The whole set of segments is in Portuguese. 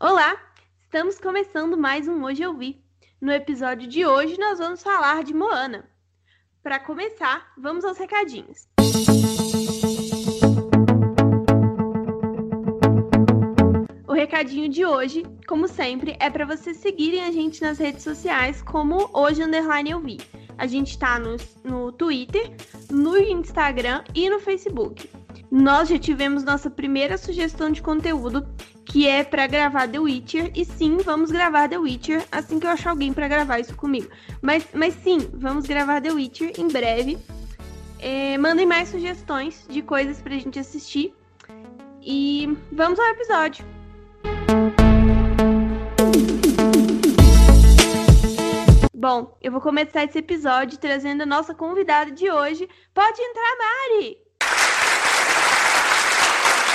Olá, estamos começando mais um Hoje Eu Vi. No episódio de hoje, nós vamos falar de Moana. Para começar, vamos aos recadinhos. O recadinho de hoje, como sempre, é para vocês seguirem a gente nas redes sociais como Hoje Underline Eu Vi. A gente está no, no Twitter, no Instagram e no Facebook. Nós já tivemos nossa primeira sugestão de conteúdo, que é para gravar The Witcher. E sim, vamos gravar The Witcher assim que eu achar alguém para gravar isso comigo. Mas, mas sim, vamos gravar The Witcher em breve. É, mandem mais sugestões de coisas pra gente assistir. E vamos ao episódio. Bom, eu vou começar esse episódio trazendo a nossa convidada de hoje. Pode entrar, Mari!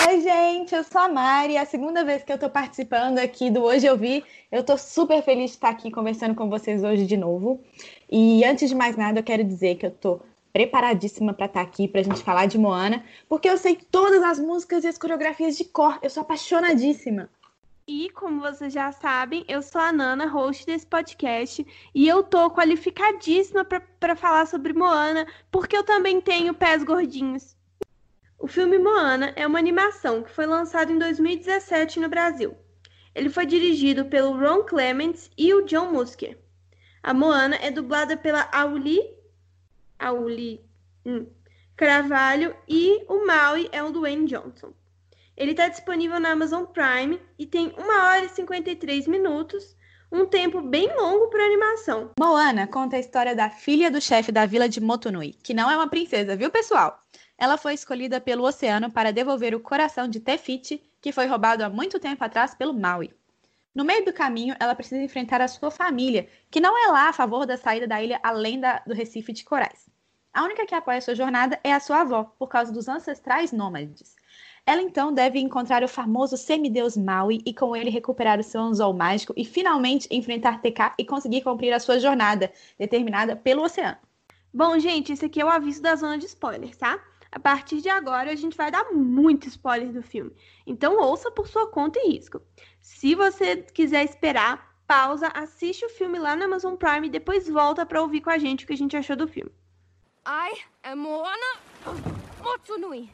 Oi, gente, eu sou a Mari, é a segunda vez que eu tô participando aqui do Hoje Eu Vi. Eu tô super feliz de estar aqui conversando com vocês hoje de novo. E antes de mais nada, eu quero dizer que eu tô preparadíssima para estar aqui pra gente falar de Moana, porque eu sei todas as músicas e as coreografias de cor. Eu sou apaixonadíssima. E como vocês já sabem, eu sou a Nana, host desse podcast, e eu tô qualificadíssima para falar sobre Moana, porque eu também tenho pés gordinhos. O filme Moana é uma animação que foi lançada em 2017 no Brasil. Ele foi dirigido pelo Ron Clements e o John Musker. A Moana é dublada pela Auli, Auli hum, Carvalho e o Maui é o Dwayne Johnson. Ele está disponível na Amazon Prime e tem 1 hora e 53 minutos, um tempo bem longo para animação. Moana conta a história da filha do chefe da vila de Motunui, que não é uma princesa, viu, pessoal? Ela foi escolhida pelo oceano para devolver o coração de Tefiti, que foi roubado há muito tempo atrás pelo Maui. No meio do caminho, ela precisa enfrentar a sua família, que não é lá a favor da saída da ilha além da, do Recife de Corais. A única que apoia sua jornada é a sua avó, por causa dos ancestrais nômades. Ela então deve encontrar o famoso semideus Maui e com ele recuperar o seu anzol mágico e finalmente enfrentar TK e conseguir cumprir a sua jornada, determinada pelo oceano. Bom, gente, esse aqui é o aviso da zona de spoilers, tá? A partir de agora, a gente vai dar muito spoiler do filme. Então, ouça por sua conta e risco. Se você quiser esperar, pausa, assiste o filme lá na Amazon Prime e depois volta para ouvir com a gente o que a gente achou do filme. I am Moana Motsunui.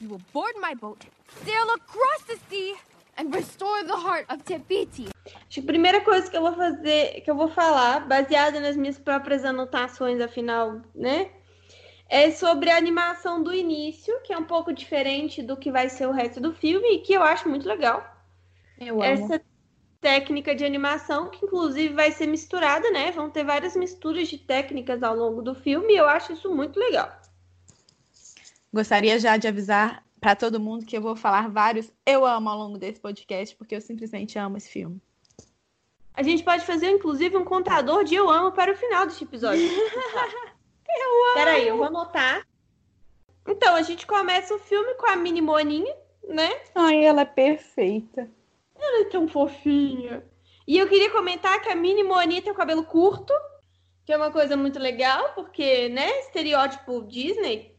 You will board my boat, sail across the sea and restore the heart of Tepiti. Acho que a primeira coisa que eu vou fazer, que eu vou falar, baseada nas minhas próprias anotações, afinal, né? É sobre a animação do início, que é um pouco diferente do que vai ser o resto do filme e que eu acho muito legal. Eu amo. Essa técnica de animação, que inclusive vai ser misturada, né? Vão ter várias misturas de técnicas ao longo do filme e eu acho isso muito legal. Gostaria já de avisar para todo mundo que eu vou falar vários eu amo ao longo desse podcast, porque eu simplesmente amo esse filme. A gente pode fazer, inclusive, um contador de eu amo para o final deste episódio. Eu amo. Peraí, eu vou anotar. Então, a gente começa o filme com a mini Moninha, né? Ai, ela é perfeita. Ela é tão fofinha. E eu queria comentar que a mini Moninha tem o cabelo curto, que é uma coisa muito legal, porque, né, estereótipo Disney,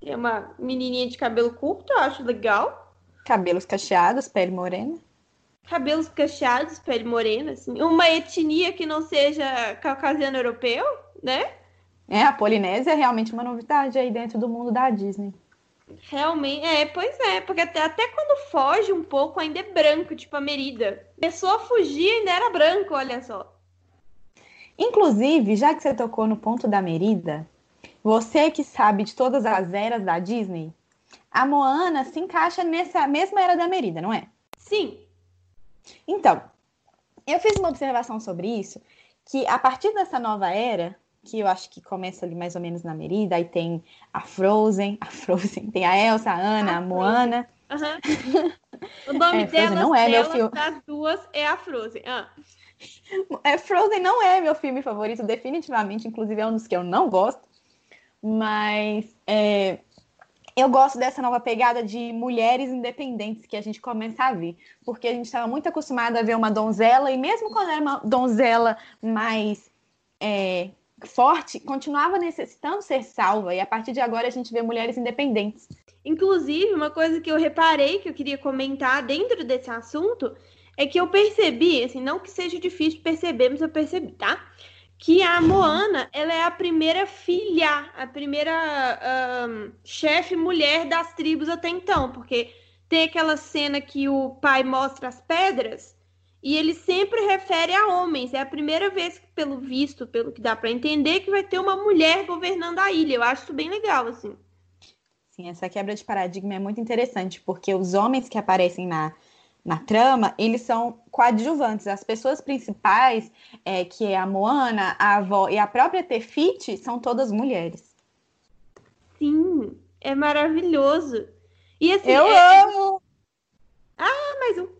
tem uma menininha de cabelo curto, eu acho legal. Cabelos cacheados, pele morena. Cabelos cacheados, pele morena, assim. Uma etnia que não seja caucasiano europeu, né? É, a Polinésia é realmente uma novidade aí dentro do mundo da Disney. Realmente, é, pois é, porque até, até quando foge um pouco ainda é branco, tipo a Merida. A pessoa fugia ainda era branco, olha só. Inclusive, já que você tocou no ponto da Merida, você que sabe de todas as eras da Disney, a Moana se encaixa nessa mesma era da Merida, não é? Sim. Então, eu fiz uma observação sobre isso, que a partir dessa nova era, que eu acho que começa ali mais ou menos na Merida, aí tem a Frozen, a Frozen, tem a Elsa, a Ana, a, a Moana. Uhum. O nome é, dela não é meu filme. das duas é a Frozen. Ah. É, Frozen não é meu filme favorito, definitivamente, inclusive é um dos que eu não gosto. Mas é, eu gosto dessa nova pegada de mulheres independentes que a gente começa a ver. Porque a gente estava muito acostumado a ver uma donzela, e mesmo quando era uma donzela mais é, forte continuava necessitando ser salva, e a partir de agora a gente vê mulheres independentes. Inclusive, uma coisa que eu reparei que eu queria comentar dentro desse assunto é que eu percebi, assim, não que seja difícil perceber, mas eu percebi, tá? Que a Moana, ela é a primeira filha, a primeira um, chefe mulher das tribos até então, porque tem aquela cena que o pai mostra as pedras e ele sempre refere a homens. É a primeira vez, pelo visto, pelo que dá para entender, que vai ter uma mulher governando a ilha. Eu acho isso bem legal, assim. Sim, essa quebra de paradigma é muito interessante, porque os homens que aparecem na, na trama, eles são coadjuvantes. As pessoas principais, é, que é a Moana, a avó e a própria Tefiti, são todas mulheres. Sim, é maravilhoso. E assim, Eu é... amo! Ah, mais um.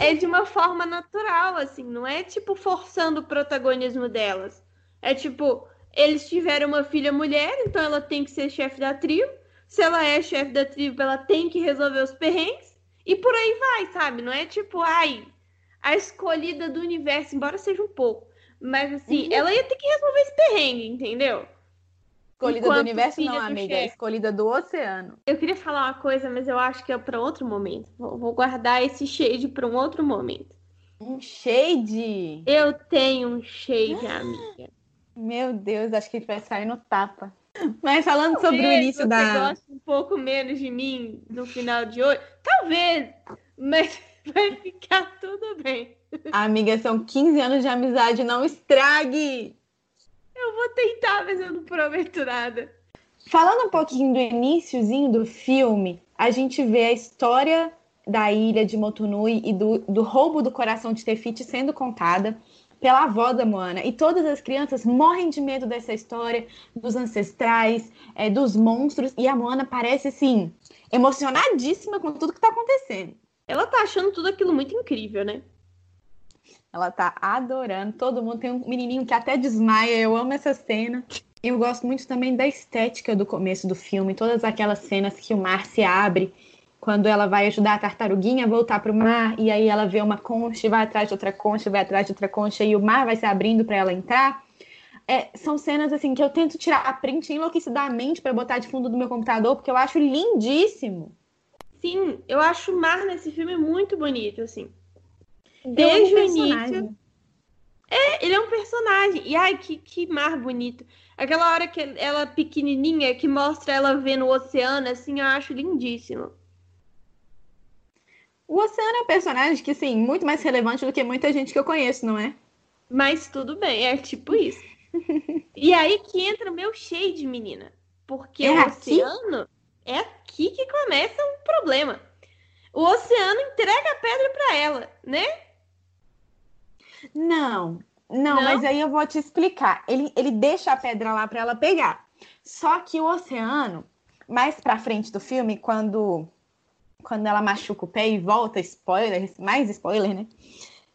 É de uma forma natural, assim, não é tipo forçando o protagonismo delas. É tipo, eles tiveram uma filha mulher, então ela tem que ser chefe da tribo. Se ela é chefe da tribo, ela tem que resolver os perrengues. E por aí vai, sabe? Não é tipo, ai, a escolhida do universo, embora seja um pouco. Mas assim, uhum. ela ia ter que resolver esse perrengue, entendeu? Escolhida Enquanto do universo, não, amiga. É escolhida do oceano. Eu queria falar uma coisa, mas eu acho que é para outro momento. Vou, vou, guardar esse shade para um outro momento. Um shade? Eu tenho um shade, amiga. Meu Deus, acho que ele vai sair no tapa. Mas falando Talvez sobre o início você da. Você gosta um pouco menos de mim no final de hoje? Talvez, mas vai ficar tudo bem. Amiga, são 15 anos de amizade, não estrague! Eu vou tentar, mas eu não prometo nada. Falando um pouquinho do iníciozinho do filme, a gente vê a história da ilha de Motunui e do, do roubo do coração de Tefiti sendo contada pela avó da Moana. E todas as crianças morrem de medo dessa história, dos ancestrais, é, dos monstros. E a Moana parece, assim, emocionadíssima com tudo que tá acontecendo. Ela tá achando tudo aquilo muito incrível, né? Ela tá adorando. Todo mundo tem um menininho que até desmaia. Eu amo essa cena. Eu gosto muito também da estética do começo do filme. Todas aquelas cenas que o mar se abre quando ela vai ajudar a tartaruguinha a voltar para o mar e aí ela vê uma concha vai atrás de outra concha, vai atrás de outra concha e o mar vai se abrindo para ela entrar. É, são cenas assim que eu tento tirar a print enlouquecidamente para botar de fundo do meu computador porque eu acho lindíssimo. Sim, eu acho o mar nesse filme muito bonito, assim. Desde o início. É, ele é um personagem. E ai, que, que mar bonito. Aquela hora que ela pequenininha, que mostra ela vendo o oceano, assim, eu acho lindíssimo. O oceano é um personagem que, sim, muito mais relevante do que muita gente que eu conheço, não é? Mas tudo bem, é tipo isso. e aí que entra o meu shade, menina. Porque é o aqui? oceano é aqui que começa o problema. O oceano entrega a pedra para ela, né? Não, não, não, mas aí eu vou te explicar. Ele, ele deixa a pedra lá para ela pegar. Só que o oceano, mais para frente do filme, quando quando ela machuca o pé e volta, spoiler, mais spoiler, né?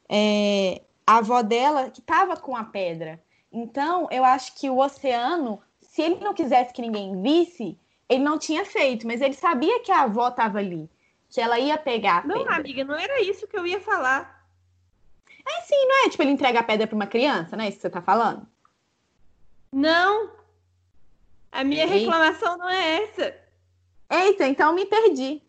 É, a avó dela que tava com a pedra. Então, eu acho que o oceano, se ele não quisesse que ninguém visse, ele não tinha feito, mas ele sabia que a avó tava ali, que ela ia pegar a pedra. Não, amiga, não era isso que eu ia falar. É sim, não é? Tipo, ele entrega a pedra para uma criança, não é isso que você tá falando? Não. A minha Eita. reclamação não é essa. Eita, então me perdi.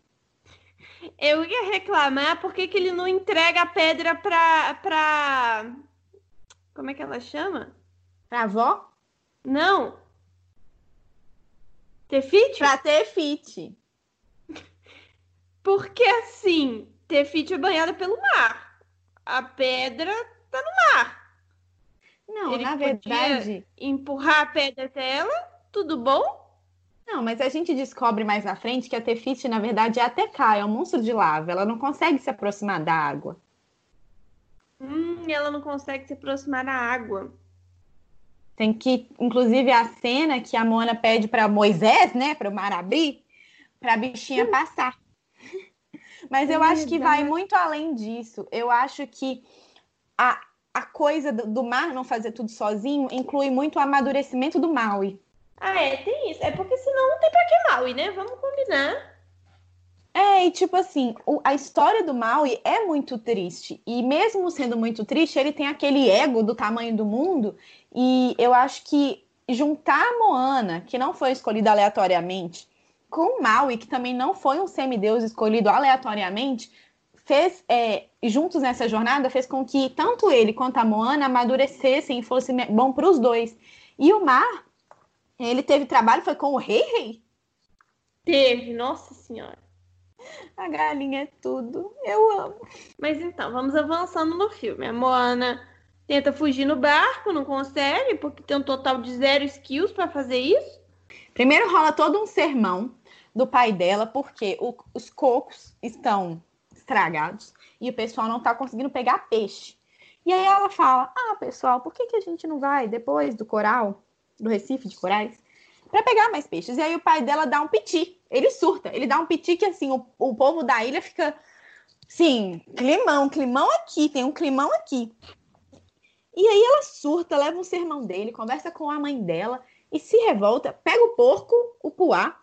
Eu ia reclamar porque que ele não entrega a pedra pra, pra. Como é que ela chama? Pra avó? Não. Tefite? Pra Tefite. Porque assim, Tefite é banhada pelo mar a pedra tá no mar. Não, Ele na verdade. Empurrar a pedra até ela, tudo bom? Não, mas a gente descobre mais na frente que a Tefiti, na verdade, é a Tekai, é um monstro de lava. Ela não consegue se aproximar da água. Hum, ela não consegue se aproximar da água. Tem que, inclusive, a cena que a Mona pede para Moisés, né, para o mar abrir, para a bichinha hum. passar. Mas eu acho que vai muito além disso. Eu acho que a, a coisa do, do mar não fazer tudo sozinho inclui muito o amadurecimento do Maui. Ah, é, tem isso. É porque senão não tem pra que Maui, né? Vamos combinar. É, e tipo assim, o, a história do Maui é muito triste. E mesmo sendo muito triste, ele tem aquele ego do tamanho do mundo. E eu acho que juntar a Moana, que não foi escolhida aleatoriamente, com Maui, que também não foi um semideus escolhido aleatoriamente, fez, é, juntos nessa jornada, fez com que tanto ele quanto a Moana amadurecessem e fosse bom para os dois. E o Mar, ele teve trabalho, foi com o Rei Rei? Teve, nossa senhora. A galinha é tudo, eu amo. Mas então, vamos avançando no filme. A Moana tenta fugir no barco, não consegue, porque tem um total de zero skills para fazer isso. Primeiro rola todo um sermão do pai dela, porque o, os cocos estão estragados e o pessoal não está conseguindo pegar peixe. E aí ela fala: Ah, pessoal, por que, que a gente não vai depois do coral, do Recife de Corais, para pegar mais peixes? E aí o pai dela dá um piti. Ele surta, ele dá um piti que assim, o, o povo da ilha fica. Sim, climão, climão aqui, tem um climão aqui. E aí ela surta, leva um sermão dele, conversa com a mãe dela e se revolta, pega o porco, o puá,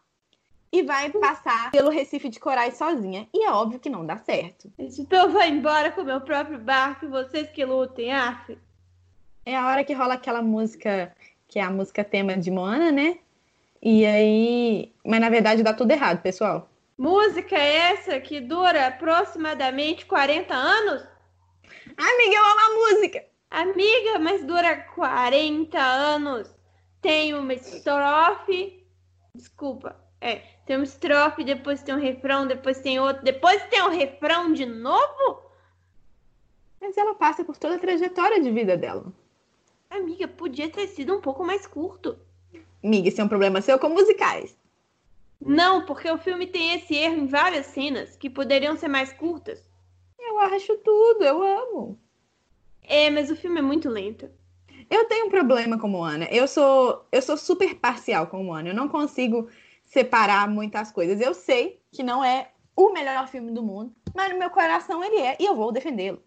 e vai passar pelo Recife de Corais sozinha. E é óbvio que não dá certo. Então vou embora com o meu próprio barco e vocês que lutem, af. É a hora que rola aquela música, que é a música tema de Moana, né? E aí. Mas na verdade dá tudo errado, pessoal. Música essa que dura aproximadamente 40 anos? Amiga, eu amo a música! Amiga, mas dura 40 anos. Tem uma estrofe. Desculpa. É, tem uma estrofe, depois tem um refrão, depois tem outro, depois tem um refrão de novo? Mas ela passa por toda a trajetória de vida dela. Amiga, podia ter sido um pouco mais curto. Amiga, isso é um problema seu com musicais. Não, porque o filme tem esse erro em várias cenas que poderiam ser mais curtas. Eu acho tudo, eu amo. É, mas o filme é muito lento. Eu tenho um problema com Moana. Eu sou, eu sou super parcial com Moana. Eu não consigo separar muitas coisas. Eu sei que não é o melhor filme do mundo, mas no meu coração ele é e eu vou defendê-lo.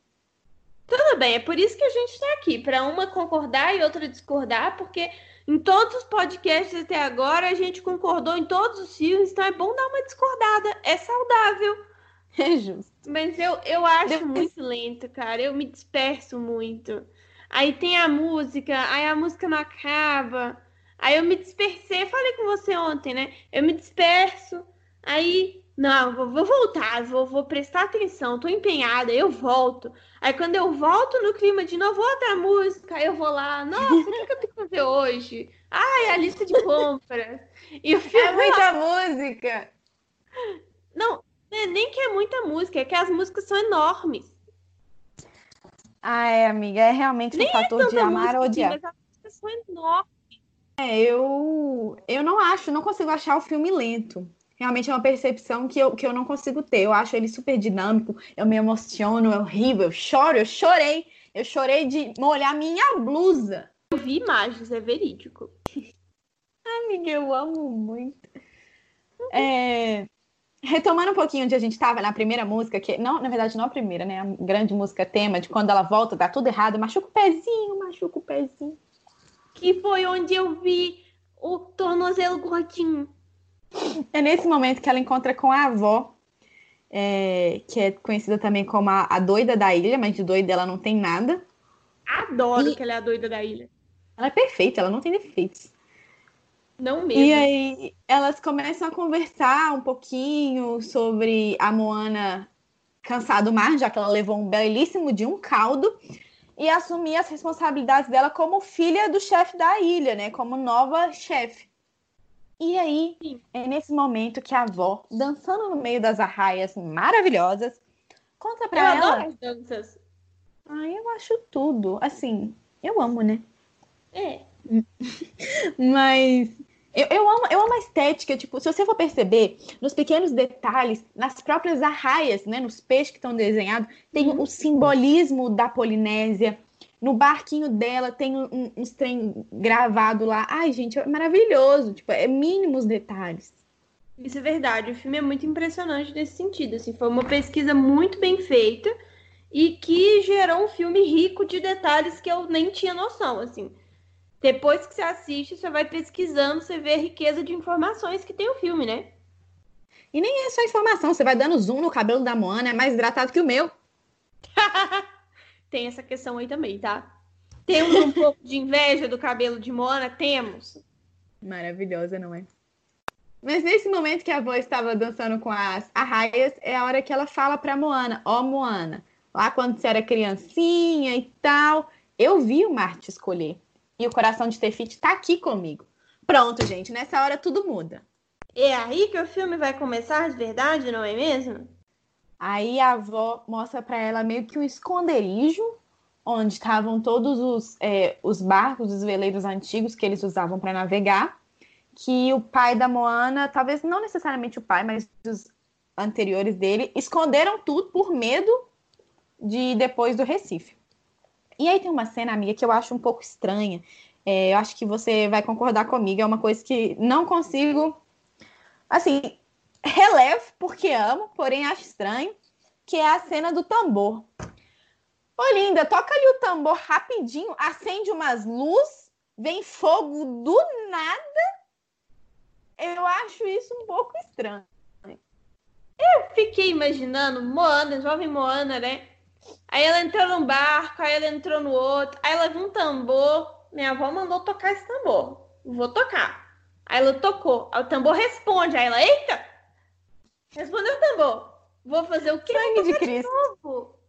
Tudo bem, é por isso que a gente está aqui, para uma concordar e outra discordar, porque em todos os podcasts até agora a gente concordou em todos os filmes, então é bom dar uma discordada, é saudável. É justo. Mas eu, eu acho muito lento, cara. Eu me disperso muito. Aí tem a música, aí a música não acaba. Aí eu me dispersei, falei com você ontem, né? Eu me disperso, aí, não, vou, vou voltar, vou, vou prestar atenção, tô empenhada, eu volto. Aí quando eu volto no clima de novo, outra música, eu vou lá, nossa, o que, que eu tenho que fazer hoje? Ai, a lista de compras. E o filme, é muita música. Não, é nem que é muita música, é que as músicas são enormes. Ah, é, amiga, é realmente nem um fator é de amar ou odiar. Mas as músicas são enormes. É, eu, eu não acho, não consigo achar o filme lento. Realmente é uma percepção que eu, que eu não consigo ter. Eu acho ele super dinâmico, eu me emociono, é horrível, eu choro, eu chorei. Eu chorei de molhar minha blusa. Eu vi imagens, é verídico. Amiga, eu amo muito. É, retomando um pouquinho onde a gente estava na primeira música, que não, na verdade não a primeira, né? A grande música tema de quando ela volta, dá tudo errado, machuca o pezinho, machuca o pezinho. Que foi onde eu vi o tornozelo gordinho. É nesse momento que ela encontra com a avó, é, que é conhecida também como a, a, doida da ilha, mas de doida ela não tem nada. Adoro e... que ela é a doida da ilha. Ela é perfeita, ela não tem defeitos. Não mesmo. E aí elas começam a conversar um pouquinho sobre a Moana cansar do mar, já que ela levou um belíssimo de um caldo, e assumir as responsabilidades dela como filha do chefe da ilha, né? Como nova chefe. E aí, é nesse momento que a avó, dançando no meio das arraias maravilhosas, conta pra eu ela. Adoro as danças. Ai, eu acho tudo. Assim, eu amo, né? É. Mas eu, eu, amo, eu amo a estética, tipo, se você for perceber, nos pequenos detalhes, nas próprias arraias, né, nos peixes que estão desenhados, tem uhum. o simbolismo da Polinésia. No barquinho dela tem um, uns trem gravado lá. Ai, gente, é maravilhoso. Tipo, é mínimos detalhes. Isso é verdade. O filme é muito impressionante nesse sentido. Assim, foi uma pesquisa muito bem feita e que gerou um filme rico de detalhes que eu nem tinha noção. Assim, depois que você assiste, você vai pesquisando, você vê a riqueza de informações que tem o filme, né? E nem é só informação, você vai dando zoom no cabelo da Moana, é mais hidratado que o meu. tem essa questão aí também, tá? Temos um pouco de inveja do cabelo de Moana? Temos. Maravilhosa, não é? Mas nesse momento que a avó estava dançando com as arraias, é a hora que ela fala pra Moana: Ó, oh, Moana, lá quando você era criancinha e tal, eu vi o mar te escolher. E o coração de Tefit tá aqui comigo. Pronto, gente, nessa hora tudo muda. É aí que o filme vai começar de verdade, não é mesmo? Aí a avó mostra para ela meio que um esconderijo onde estavam todos os, é, os barcos, os veleiros antigos que eles usavam para navegar, que o pai da Moana, talvez não necessariamente o pai, mas os anteriores dele, esconderam tudo por medo de depois do Recife. E aí tem uma cena, amiga, que eu acho um pouco estranha. É, eu acho que você vai concordar comigo, é uma coisa que não consigo. Assim, relevo porque amo, porém acho estranho, que é a cena do tambor. Ô, linda, toca ali o tambor rapidinho, acende umas luzes, vem fogo do nada. Eu acho isso um pouco estranho. Eu fiquei imaginando Moana, jovem Moana, né? Aí ela entrou num barco, aí ela entrou no outro, aí ela viu um tambor. Minha avó mandou tocar esse tambor. Vou tocar. Aí ela tocou. Aí o tambor responde. Aí ela, eita! Respondeu o tambor. Vou fazer o quê? Sangue de Cristo. De novo.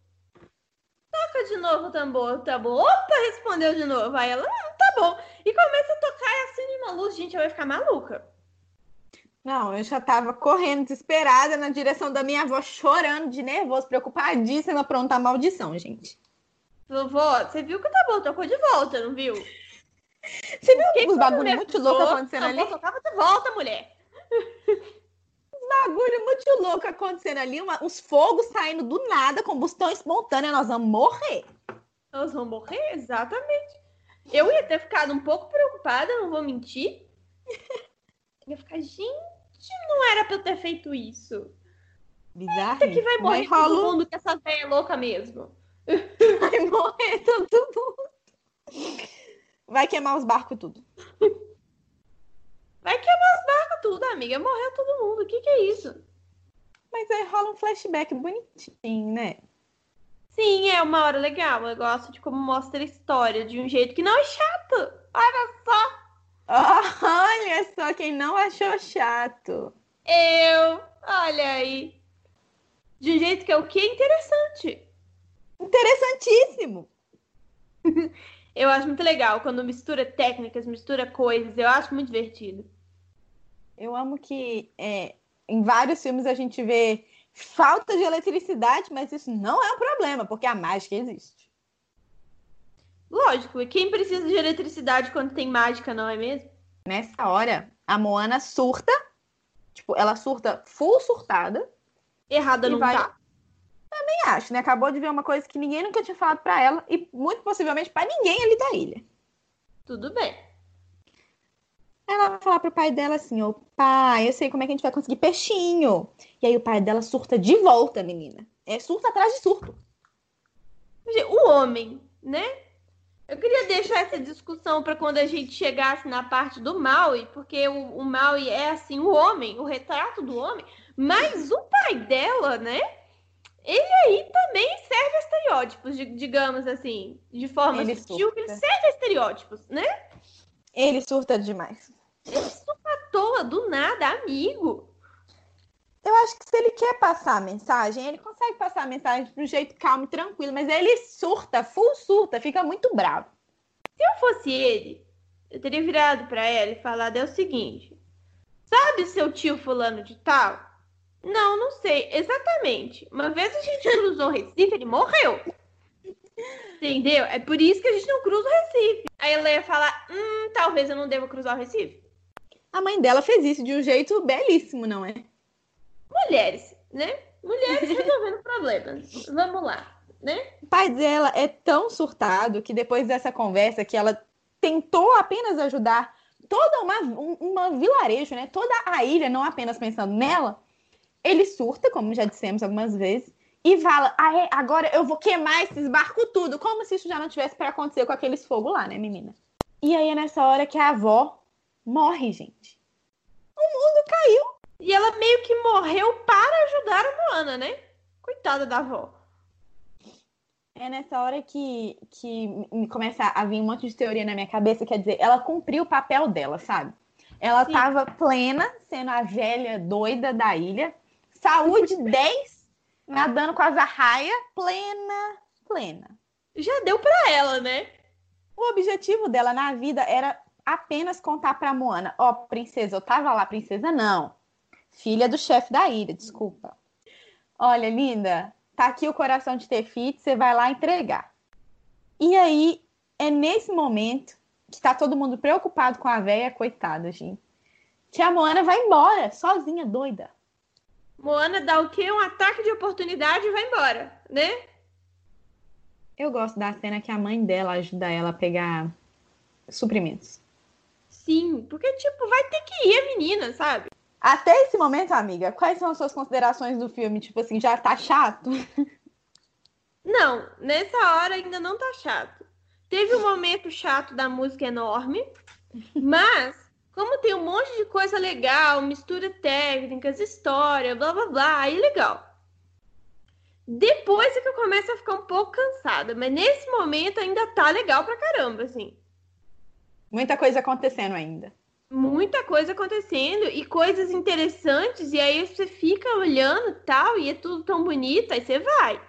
Toca de novo o tambor. O tambor, opa, respondeu de novo. Aí ela, hum, tá bom. E começa a tocar e acende uma luz. Gente, ela vai ficar maluca. Não, eu já tava correndo, desesperada, na direção da minha avó, chorando de nervoso, preocupadíssima, pronta a maldição, gente. Vovó, você viu que o tambor tocou de volta, não viu? Você viu os bagulho muito louco acontecendo ali? tocava de volta, mulher. Os bagulho muito louco acontecendo ali, uma, os fogos saindo do nada, combustão espontânea, nós vamos morrer. Nós vamos morrer, exatamente. Eu ia ter ficado um pouco preocupada, não vou mentir. Eu ia ficar, gente, não era pra eu ter feito isso. Bizarro. Eita que vai morrer vai todo mundo que essa velha é louca mesmo. Vai morrer todo mundo. Vai queimar os barcos tudo. Vai queimar os barcos tudo, amiga. Morreu todo mundo. O que, que é isso? Mas aí rola um flashback bonitinho, né? Sim, é uma hora legal. Eu gosto de como mostra a história de um jeito que não é chato. Olha só. Olha só quem não achou chato. Eu. Olha aí. De um jeito que é o que? Interessante. Interessantíssimo. eu acho muito legal quando mistura técnicas, mistura coisas. Eu acho muito divertido. Eu amo que é, em vários filmes a gente vê falta de eletricidade, mas isso não é um problema, porque a mágica existe. Lógico, e quem precisa de eletricidade quando tem mágica, não é mesmo? Nessa hora, a Moana surta. Tipo, ela surta full surtada. Errada não vai... tá. Também acho, né? Acabou de ver uma coisa que ninguém nunca tinha falado para ela e muito possivelmente para ninguém ali da ilha. Tudo bem. Ela vai falar pro pai dela assim: Ô pai, eu sei como é que a gente vai conseguir peixinho. E aí o pai dela surta de volta, menina. É surto atrás de surto. O homem, né? Eu queria deixar essa discussão para quando a gente chegasse na parte do Maui, porque o, o Maui é assim, o homem, o retrato do homem, mas o pai dela, né? Ele aí também serve a estereótipos, digamos assim, de forma ele sutil, ele serve a estereótipos, né? Ele surta demais. Ele surta à toa, do nada, amigo. Eu acho que se ele quer passar a mensagem, ele consegue passar a mensagem de um jeito calmo e tranquilo, mas ele surta, full surta, fica muito bravo. Se eu fosse ele, eu teria virado para ela e falado é o seguinte: Sabe seu tio fulano de tal? Não, não sei exatamente. Uma vez a gente cruzou o Recife, ele morreu. Entendeu? É por isso que a gente não cruza o Recife. Aí ela ia falar: Hum, talvez eu não deva cruzar o Recife. A mãe dela fez isso de um jeito belíssimo, não é? Mulheres, né? Mulheres resolvendo problemas. Vamos lá, né? O pai dela é tão surtado que depois dessa conversa que ela tentou apenas ajudar toda uma, uma vilarejo, né? Toda a ilha, não apenas pensando nela, ele surta, como já dissemos algumas vezes, e fala: ah, agora eu vou queimar esses barcos tudo, como se isso já não tivesse para acontecer com aqueles fogos lá, né, menina? E aí é nessa hora que a avó morre, gente. E ela meio que morreu para ajudar a Moana, né? Coitada da avó. É nessa hora que, que começa a vir um monte de teoria na minha cabeça, quer dizer, ela cumpriu o papel dela, sabe? Ela Sim. tava plena, sendo a velha doida da ilha. Saúde 10, nadando com as arraias, plena, plena. Já deu pra ela, né? O objetivo dela na vida era apenas contar pra Moana: Ó, princesa, eu tava lá, princesa não. Filha do chefe da ilha, desculpa. Olha, linda, tá aqui o coração de Tefiti, você vai lá entregar. E aí, é nesse momento que tá todo mundo preocupado com a véia, coitada, gente. Que a Moana vai embora, sozinha, doida. Moana dá o quê? Um ataque de oportunidade e vai embora, né? Eu gosto da cena que a mãe dela ajuda ela a pegar suprimentos. Sim, porque, tipo, vai ter que ir a menina, sabe? Até esse momento, amiga, quais são as suas considerações do filme? Tipo assim, já tá chato? Não, nessa hora ainda não tá chato. Teve um momento chato da música enorme, mas como tem um monte de coisa legal, mistura técnicas, história, blá blá blá, aí legal. Depois é que eu começo a ficar um pouco cansada, mas nesse momento ainda tá legal pra caramba, assim. Muita coisa acontecendo ainda. Muita coisa acontecendo e coisas interessantes, e aí você fica olhando tal, e é tudo tão bonito, aí você vai.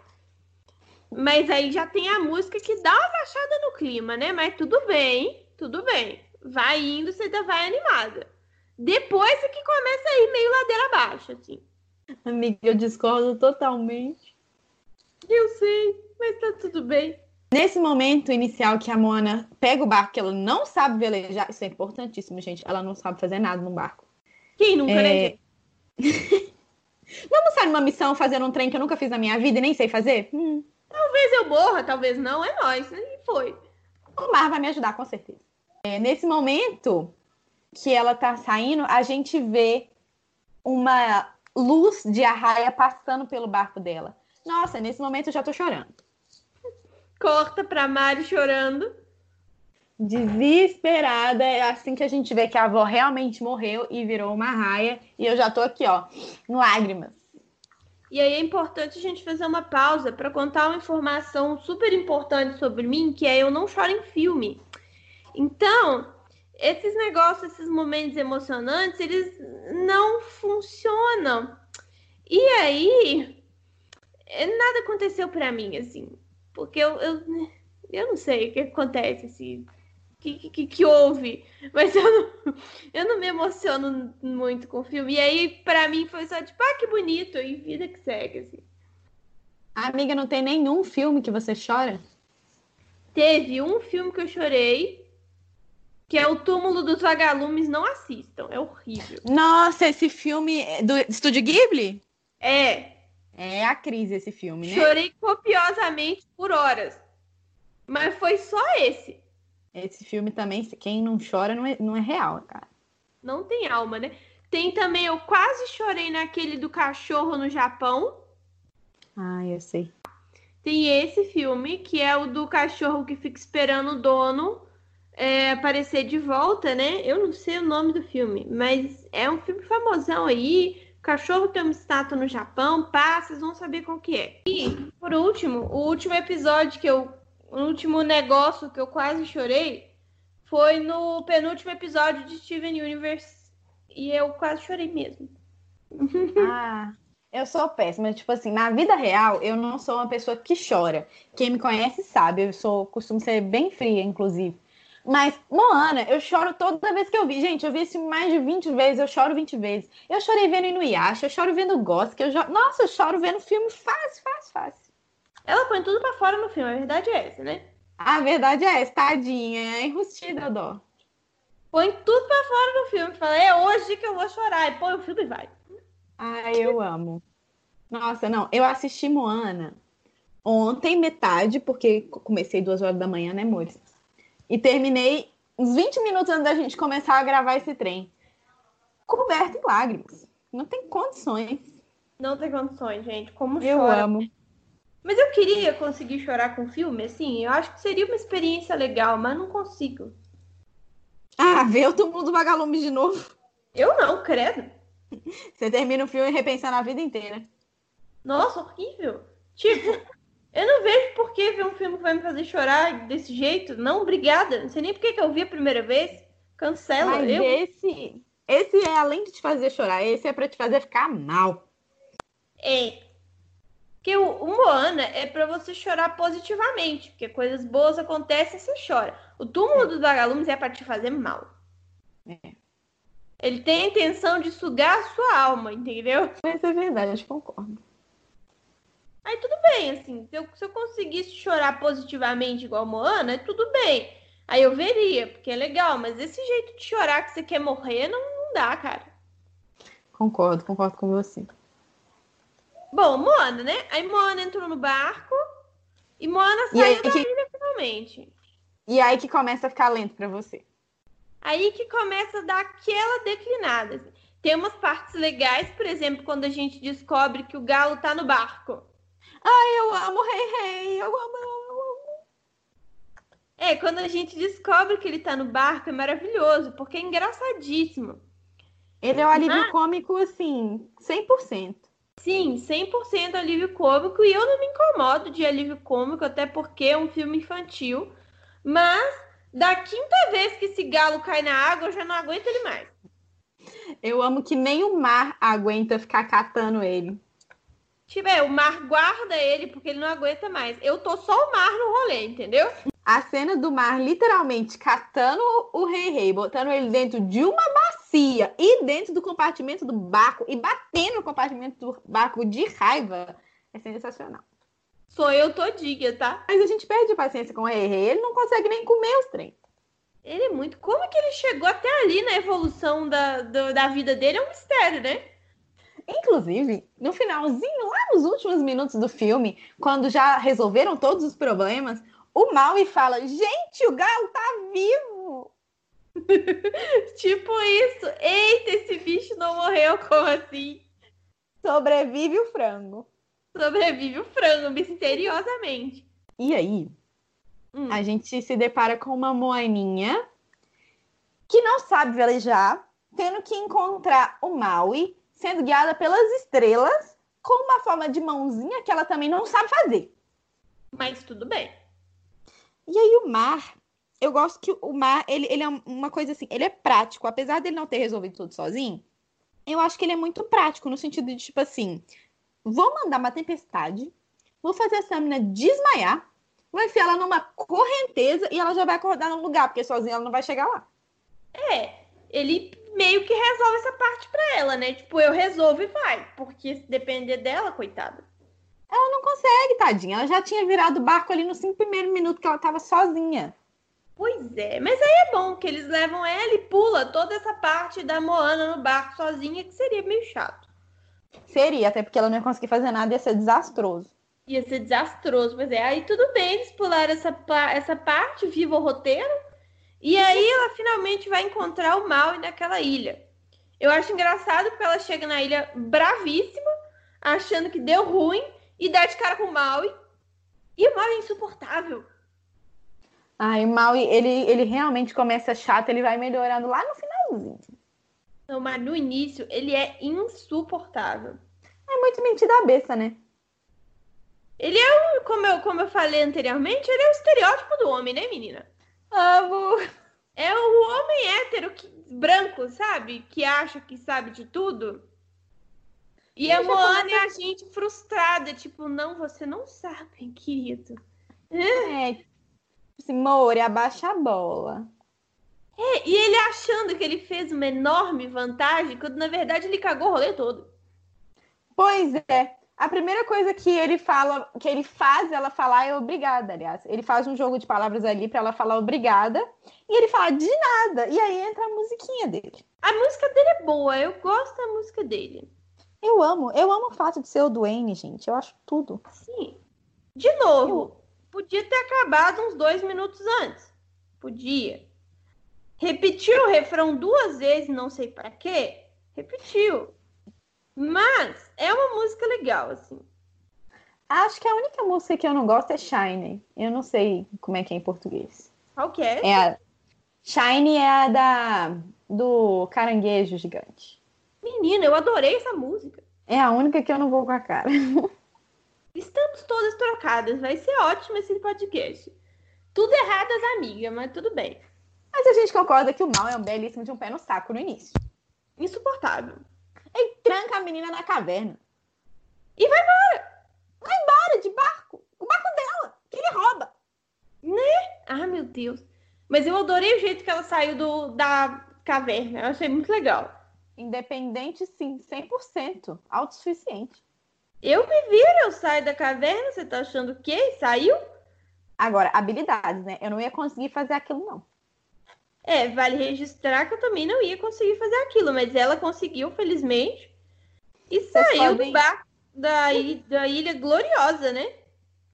Mas aí já tem a música que dá uma baixada no clima, né? Mas tudo bem, tudo bem. Vai indo, você ainda vai animada. Depois é que começa a ir meio ladeira abaixo, assim. Amiga, eu discordo totalmente. Eu sei, mas tá tudo bem. Nesse momento inicial que a Moana pega o barco, que ela não sabe velejar, isso é importantíssimo, gente. Ela não sabe fazer nada no barco. Quem nunca, né, É... gente? Vamos sair numa missão fazendo um trem que eu nunca fiz na minha vida e nem sei fazer? Hum, Talvez eu morra, talvez não, é nóis. E foi. o mar vai me ajudar, com certeza. É, nesse momento que ela tá saindo, a gente vê uma luz de arraia passando pelo barco dela. Nossa, nesse momento eu já tô chorando. Corta pra Mari chorando. Desesperada, é assim que a gente vê que a avó realmente morreu e virou uma raia. E eu já tô aqui, ó, em lágrimas. E aí é importante a gente fazer uma pausa para contar uma informação super importante sobre mim, que é eu não choro em filme. Então, esses negócios, esses momentos emocionantes, eles não funcionam. E aí, nada aconteceu para mim, assim. Porque eu, eu, eu não sei o que acontece, assim. O que, que, que houve? Mas eu não, eu não me emociono muito com o filme. E aí, pra mim, foi só tipo, ah, que bonito, e vida que segue, assim. Amiga, não tem nenhum filme que você chora? Teve um filme que eu chorei, que é O Túmulo dos Vagalumes. Não assistam, é horrível. Nossa, esse filme é do Estúdio Ghibli? É, É a crise esse filme, né? chorei copiosamente por horas. Mas foi só esse. Esse filme também, quem não chora não é, não é real, cara. Não tem alma, né? Tem também, eu quase chorei naquele do cachorro no Japão. Ah, eu sei. Tem esse filme, que é o do cachorro que fica esperando o dono é, aparecer de volta, né? Eu não sei o nome do filme, mas é um filme famosão aí. Cachorro tem uma estátua no Japão, pá, vocês vão saber qual que é. E, por último, o último episódio que eu. O último negócio que eu quase chorei foi no penúltimo episódio de Steven Universe. E eu quase chorei mesmo. Ah, eu sou péssima. Tipo assim, na vida real, eu não sou uma pessoa que chora. Quem me conhece sabe, eu sou, costumo ser bem fria, inclusive. Mas, Moana, eu choro toda vez que eu vi. Gente, eu vi filme mais de 20 vezes, eu choro 20 vezes. Eu chorei vendo Inuyasha, eu choro vendo Gothic, eu jo... Nossa, eu choro vendo filme fácil, fácil, fácil. Ela põe tudo pra fora no filme, a verdade é essa, né? A verdade é essa, tadinha, é enrustida dó. Põe tudo pra fora no filme. Fala, é hoje que eu vou chorar. E põe o filme e vai. Ai, eu amo. Nossa, não, eu assisti Moana ontem, metade, porque comecei duas horas da manhã, né, amores? E terminei uns 20 minutos antes da gente começar a gravar esse trem. Coberto em lágrimas. Não tem condições. Não tem condições, gente. Como Eu chora. amo. Mas eu queria conseguir chorar com filme, assim. Eu acho que seria uma experiência legal, mas não consigo. Ah, ver o túmulo do vagalume de novo. Eu não, credo. Você termina o filme repensando a vida inteira. Nossa, horrível. Tipo, eu não vejo por que ver um filme que vai me fazer chorar desse jeito. Não, obrigada. Não sei nem por que eu vi a primeira vez. Cancela. Mas eu... esse, esse é além de te fazer chorar, esse é pra te fazer ficar mal. É. Porque o, o Moana é pra você chorar positivamente. Porque coisas boas acontecem e você chora. O túmulo dos vagalumes é pra te fazer mal. É. Ele tem a intenção de sugar a sua alma, entendeu? Isso é verdade, eu concordo. Aí tudo bem, assim. Se eu, se eu conseguisse chorar positivamente igual Moana, tudo bem. Aí eu veria, porque é legal. Mas esse jeito de chorar que você quer morrer, não, não dá, cara. Concordo, concordo com você. Bom, Moana, né? Aí Moana entrou no barco e Moana E saiu aí da que- ilha finalmente. E aí que começa a ficar lento pra você. Aí que começa a dar aquela declinada. assim. Tem umas partes legais, por exemplo, quando a gente descobre que o galo tá no barco. Eu amo Rei Rei, eu amo, eu amo. É, quando a gente descobre que ele tá no barco, é maravilhoso, porque é engraçadíssimo. Ele é o alívio Ah. cômico, assim, 100%. Sim, 100% alívio cômico, e eu não me incomodo de alívio cômico, até porque é um filme infantil. Mas, da quinta vez que esse galo cai na água, eu já não aguento ele mais. Eu amo que nem o mar aguenta ficar catando ele. Tipo, é, o mar guarda ele porque ele não aguenta mais. Eu tô só o mar no rolê, entendeu? A cena do mar literalmente catando o Rei Rei, botando ele dentro de uma bacia e dentro do compartimento do barco e batendo no compartimento do barco de raiva é sensacional. Sou eu todinha, tá? Mas a gente perde a paciência com o Rei Rei, ele não consegue nem comer os trem. Ele é muito. Como que ele chegou até ali na evolução da, do- da vida dele? É um mistério, né? Inclusive, no finalzinho, lá nos últimos minutos do filme, quando já resolveram todos os problemas, o Maui fala: Gente, o galo tá vivo! Tipo isso. Eita, esse bicho não morreu, como assim? Sobrevive o frango. Sobrevive o frango misteriosamente. E aí, Hum. a gente se depara com uma moaninha que não sabe velejar, tendo que encontrar o Maui, sendo guiada pelas estrelas, com uma forma de mãozinha que ela também não sabe fazer. Mas tudo bem. E aí o mar, eu gosto que o mar, ele, ele é uma coisa assim, ele é prático, apesar dele não ter resolvido tudo sozinho, eu acho que ele é muito prático, no sentido de, tipo assim, vou mandar uma tempestade, vou fazer essa menina desmaiar, vou enfiar ela numa correnteza e ela já vai acordar no lugar, porque sozinha ela não vai chegar lá. É, ele meio que resolve essa parte pra ela, né? Tipo, eu resolvo e vai. Porque se depender dela, coitada. Ela não consegue, tadinha, ela já tinha virado o barco ali nos cinco primeiros minutos que ela tava sozinha. Pois é, mas aí é bom que eles levam ela e pula toda essa parte da Moana no barco sozinha, que seria meio chato. Seria, até porque ela não ia conseguir fazer nada, ia ser desastroso. Ia ser desastroso, pois é. Aí tudo bem, eles pularam essa, essa parte, viva o roteiro. E aí ela finalmente vai encontrar o Maui naquela ilha. Eu acho engraçado porque ela chega na ilha bravíssima, achando que deu ruim, e dá de cara com o Maui. E o Maui é insuportável. Ai, o Maui, ele, ele realmente começa chato, ele vai melhorando lá no finalzinho. Não, mas no início ele é insuportável. É muito mentira a besta, né? Ele é, um, como eu, como eu falei anteriormente, ele é o estereótipo do homem, né, menina? Amo. É o homem hétero que, branco, sabe? Que acha que sabe de tudo. E a Deixa Moana é a gente frustrada, tipo, não, você não sabe, querido. É, assim, Mori, abaixa a bola. É, e ele achando que ele fez uma enorme vantagem, quando na verdade ele cagou o rolê todo. Pois é. A primeira coisa que ele fala, que ele faz ela falar é obrigada, aliás. Ele faz um jogo de palavras ali pra ela falar obrigada. E ele fala de nada. E aí entra a musiquinha dele. A música dele é boa, eu gosto da música dele. Eu amo, eu amo o fato de ser o Duane, gente. Eu acho tudo. Sim. De novo, podia ter acabado uns dois minutos antes. Podia. Repetiu o refrão duas vezes, não sei pra quê. Repetiu. Mas é uma música legal, assim. Acho que a única música que eu não gosto é Shine. Eu não sei como é que é em português. Qual que é? É a... Shine é a da do caranguejo gigante. Menina, eu adorei essa música. É a única que eu não vou com a cara. Estamos todas trocadas. Vai ser ótimo esse podcast. Tudo erradas, amiga, mas tudo bem. Mas a gente concorda que o mal é um belíssimo de um pé no saco no início. Insuportável. Ele tranca a menina na caverna. E vai embora. Vai embora de barco. O barco dela, que ele rouba. Ah, meu Deus. Mas eu adorei o jeito que ela saiu do, da caverna. Eu achei muito legal. Independente, sim, 100%. Autossuficiente. Eu me viro, eu saio da caverna. Você tá achando o quê? Saiu? Agora, habilidades, né? Eu não ia conseguir fazer aquilo, não. É, vale registrar que eu também não ia conseguir fazer aquilo, mas ela conseguiu, felizmente. E saiu podem- do barco da, da ilha gloriosa, né?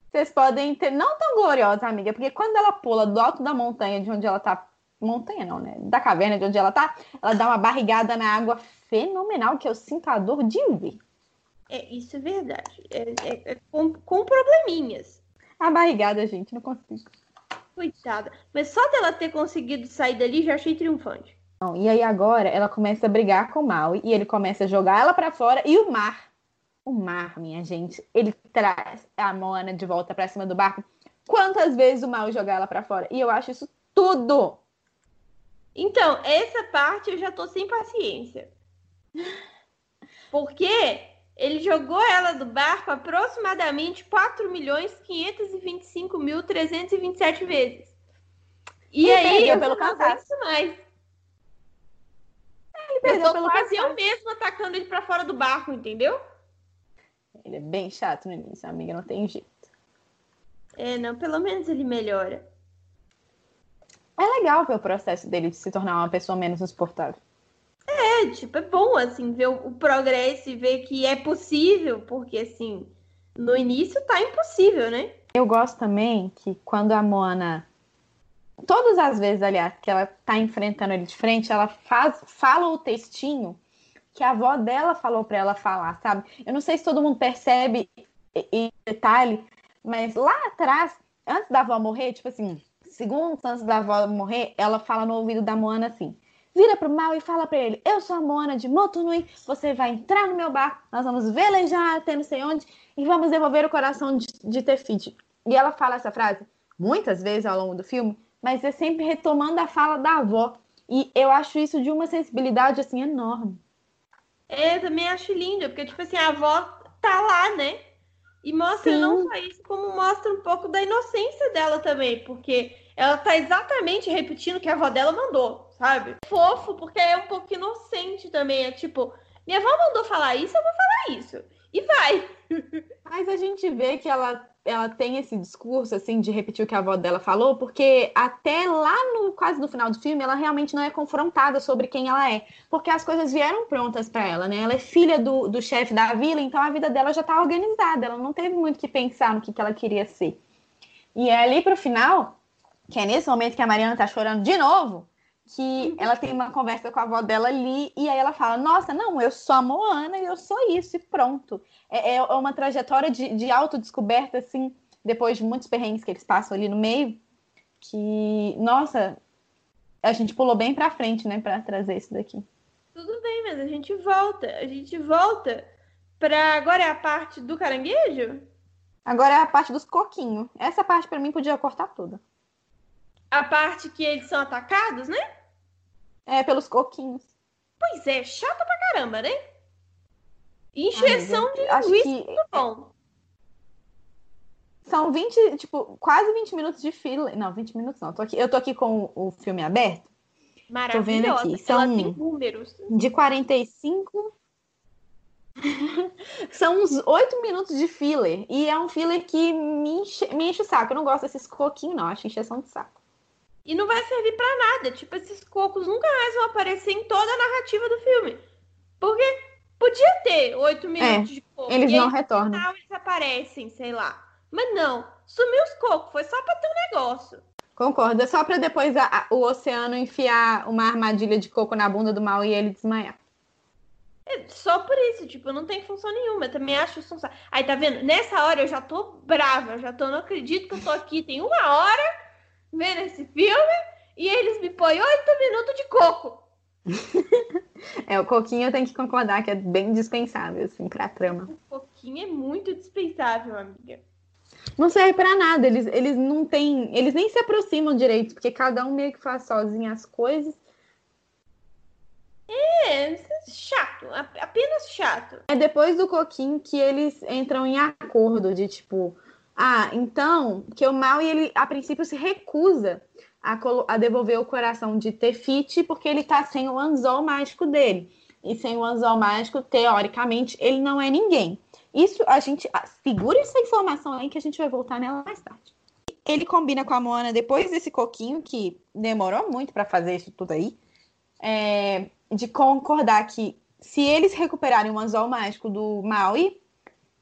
Vocês podem ter, não tão gloriosa, amiga, porque quando ela pula do alto da montanha, de onde ela tá. Montanha não, né? Da caverna de onde ela tá, ela dá uma barrigada na água fenomenal, que eu sinto a dor de ver. É, isso é verdade. É, é- é com, com probleminhas. A barrigada, gente, não consigo. Coitada. Mas só dela ter conseguido sair dali já achei triunfante. Não, e aí agora ela começa a brigar com o Maui e ele começa a jogar ela pra fora e o mar. O mar, minha gente, ele traz a Moana de volta pra cima do barco. Quantas vezes o Maui jogar ela pra fora? E eu acho isso tudo. Então, essa parte eu já tô sem paciência. Porque ele jogou ela do barco aproximadamente 4.525.327 vezes. E, E aí, perdeu eu pelo cansaço. mais. eu perdeu tô pelo quase eu mesmo atacando ele pra fora do barco, entendeu? Ele é bem chato no início, amiga, não tem jeito. É, não, pelo menos ele melhora. É legal ver o processo dele de se tornar uma pessoa menos insuportável. É, tipo, é bom, assim, ver o, o progresso e ver que é possível, porque, assim, no início tá impossível, né? Eu gosto também que quando a Moana. Todas as vezes, aliás, que ela tá enfrentando ele de frente, ela faz, fala o textinho que a avó dela falou pra ela falar, sabe? Eu não sei se todo mundo percebe em detalhe, mas lá atrás, antes da avó morrer, tipo assim, segundos antes da avó morrer, ela fala no ouvido da Moana assim: vira pro mal e fala pra ele: Eu sou a Moana de Motunui, você vai entrar no meu barco, nós vamos velejar até não sei onde e vamos devolver o coração de, de. E ela fala essa frase muitas vezes ao longo do filme, mas é sempre retomando a fala da avó. E eu acho isso de uma sensibilidade assim enorme. É, eu também acho lindo, porque, tipo assim, a avó tá lá, né? E mostra Sim. não só isso, como mostra um pouco da inocência dela também, porque ela tá exatamente repetindo o que a avó dela mandou, sabe? Fofo, porque é um pouco inocente também. É tipo, minha avó mandou falar isso, eu vou falar isso. E vai. Mas a gente vê que ela, ela tem esse discurso assim de repetir o que a avó dela falou, porque até lá no quase no final do filme ela realmente não é confrontada sobre quem ela é, porque as coisas vieram prontas para ela, né? Ela é filha do, do chefe da vila, então a vida dela já tá organizada, ela não teve muito que pensar no que, que ela queria ser. E é ali pro final, que é nesse momento que a Mariana tá chorando de novo, que ela tem uma conversa com a avó dela ali, e aí ela fala: Nossa, não, eu sou a Moana e eu sou isso, e pronto. É, é uma trajetória de, de autodescoberta, assim, depois de muitos perrengues que eles passam ali no meio, que, nossa, a gente pulou bem pra frente, né, pra trazer isso daqui. Tudo bem, mas a gente volta. A gente volta pra. Agora é a parte do caranguejo? Agora é a parte dos coquinhos. Essa parte pra mim podia cortar toda. A parte que eles são atacados, né? É, pelos coquinhos. Pois é, chata pra caramba, né? Amiga, de linguiça, que muito bom. são 20, tipo, quase 20 minutos de fila. Não, 20 minutos não. Tô aqui, eu tô aqui com o filme aberto. Maravilhosa. aqui, Ela são- tem números. De 45. São uns 8 minutos de filler. E é um filler que me enche, me enche o saco. Eu não gosto desses coquinhos, não. Acho encheção de saco. E não vai servir pra nada. Tipo, esses cocos nunca mais vão aparecer em toda a narrativa do filme. Porque podia ter oito minutos de coco. É, Eles e não aí, no retornam. final eles aparecem, sei lá. Mas não. Sumiu os cocos. Foi só pra ter um negócio. Concordo. É só pra depois a- a- o oceano enfiar uma armadilha de coco na bunda do mal e ele desmaiar. É só por isso, tipo, não tem função nenhuma. Eu também acho saco. Aí, tá vendo? Nessa hora eu já tô brava. Eu já tô, não acredito que eu tô aqui. Tem uma hora vendo esse filme e eles me põem oito minutos de coco. É, o coquinho eu tenho que concordar que é bem dispensável, assim, pra trama. Um pouquinho é muito dispensável, amiga. não serve para nada. Eles, eles não têm. Eles nem se aproximam direito, porque cada um meio que faz sozinho as coisas. É, chato, apenas chato. É depois do coquinho que eles entram em acordo de tipo, ah, então, que o mal ele a princípio se recusa a, a devolver o coração de Tefiti porque ele tá sem o anzol mágico dele. E sem o anzol mágico, teoricamente, ele não é ninguém. Isso a gente ah, segura essa informação aí que a gente vai voltar nela mais tarde. Ele combina com a Moana depois desse coquinho que demorou muito para fazer isso tudo aí. É, de concordar que se eles recuperarem o anzol mágico do Maui,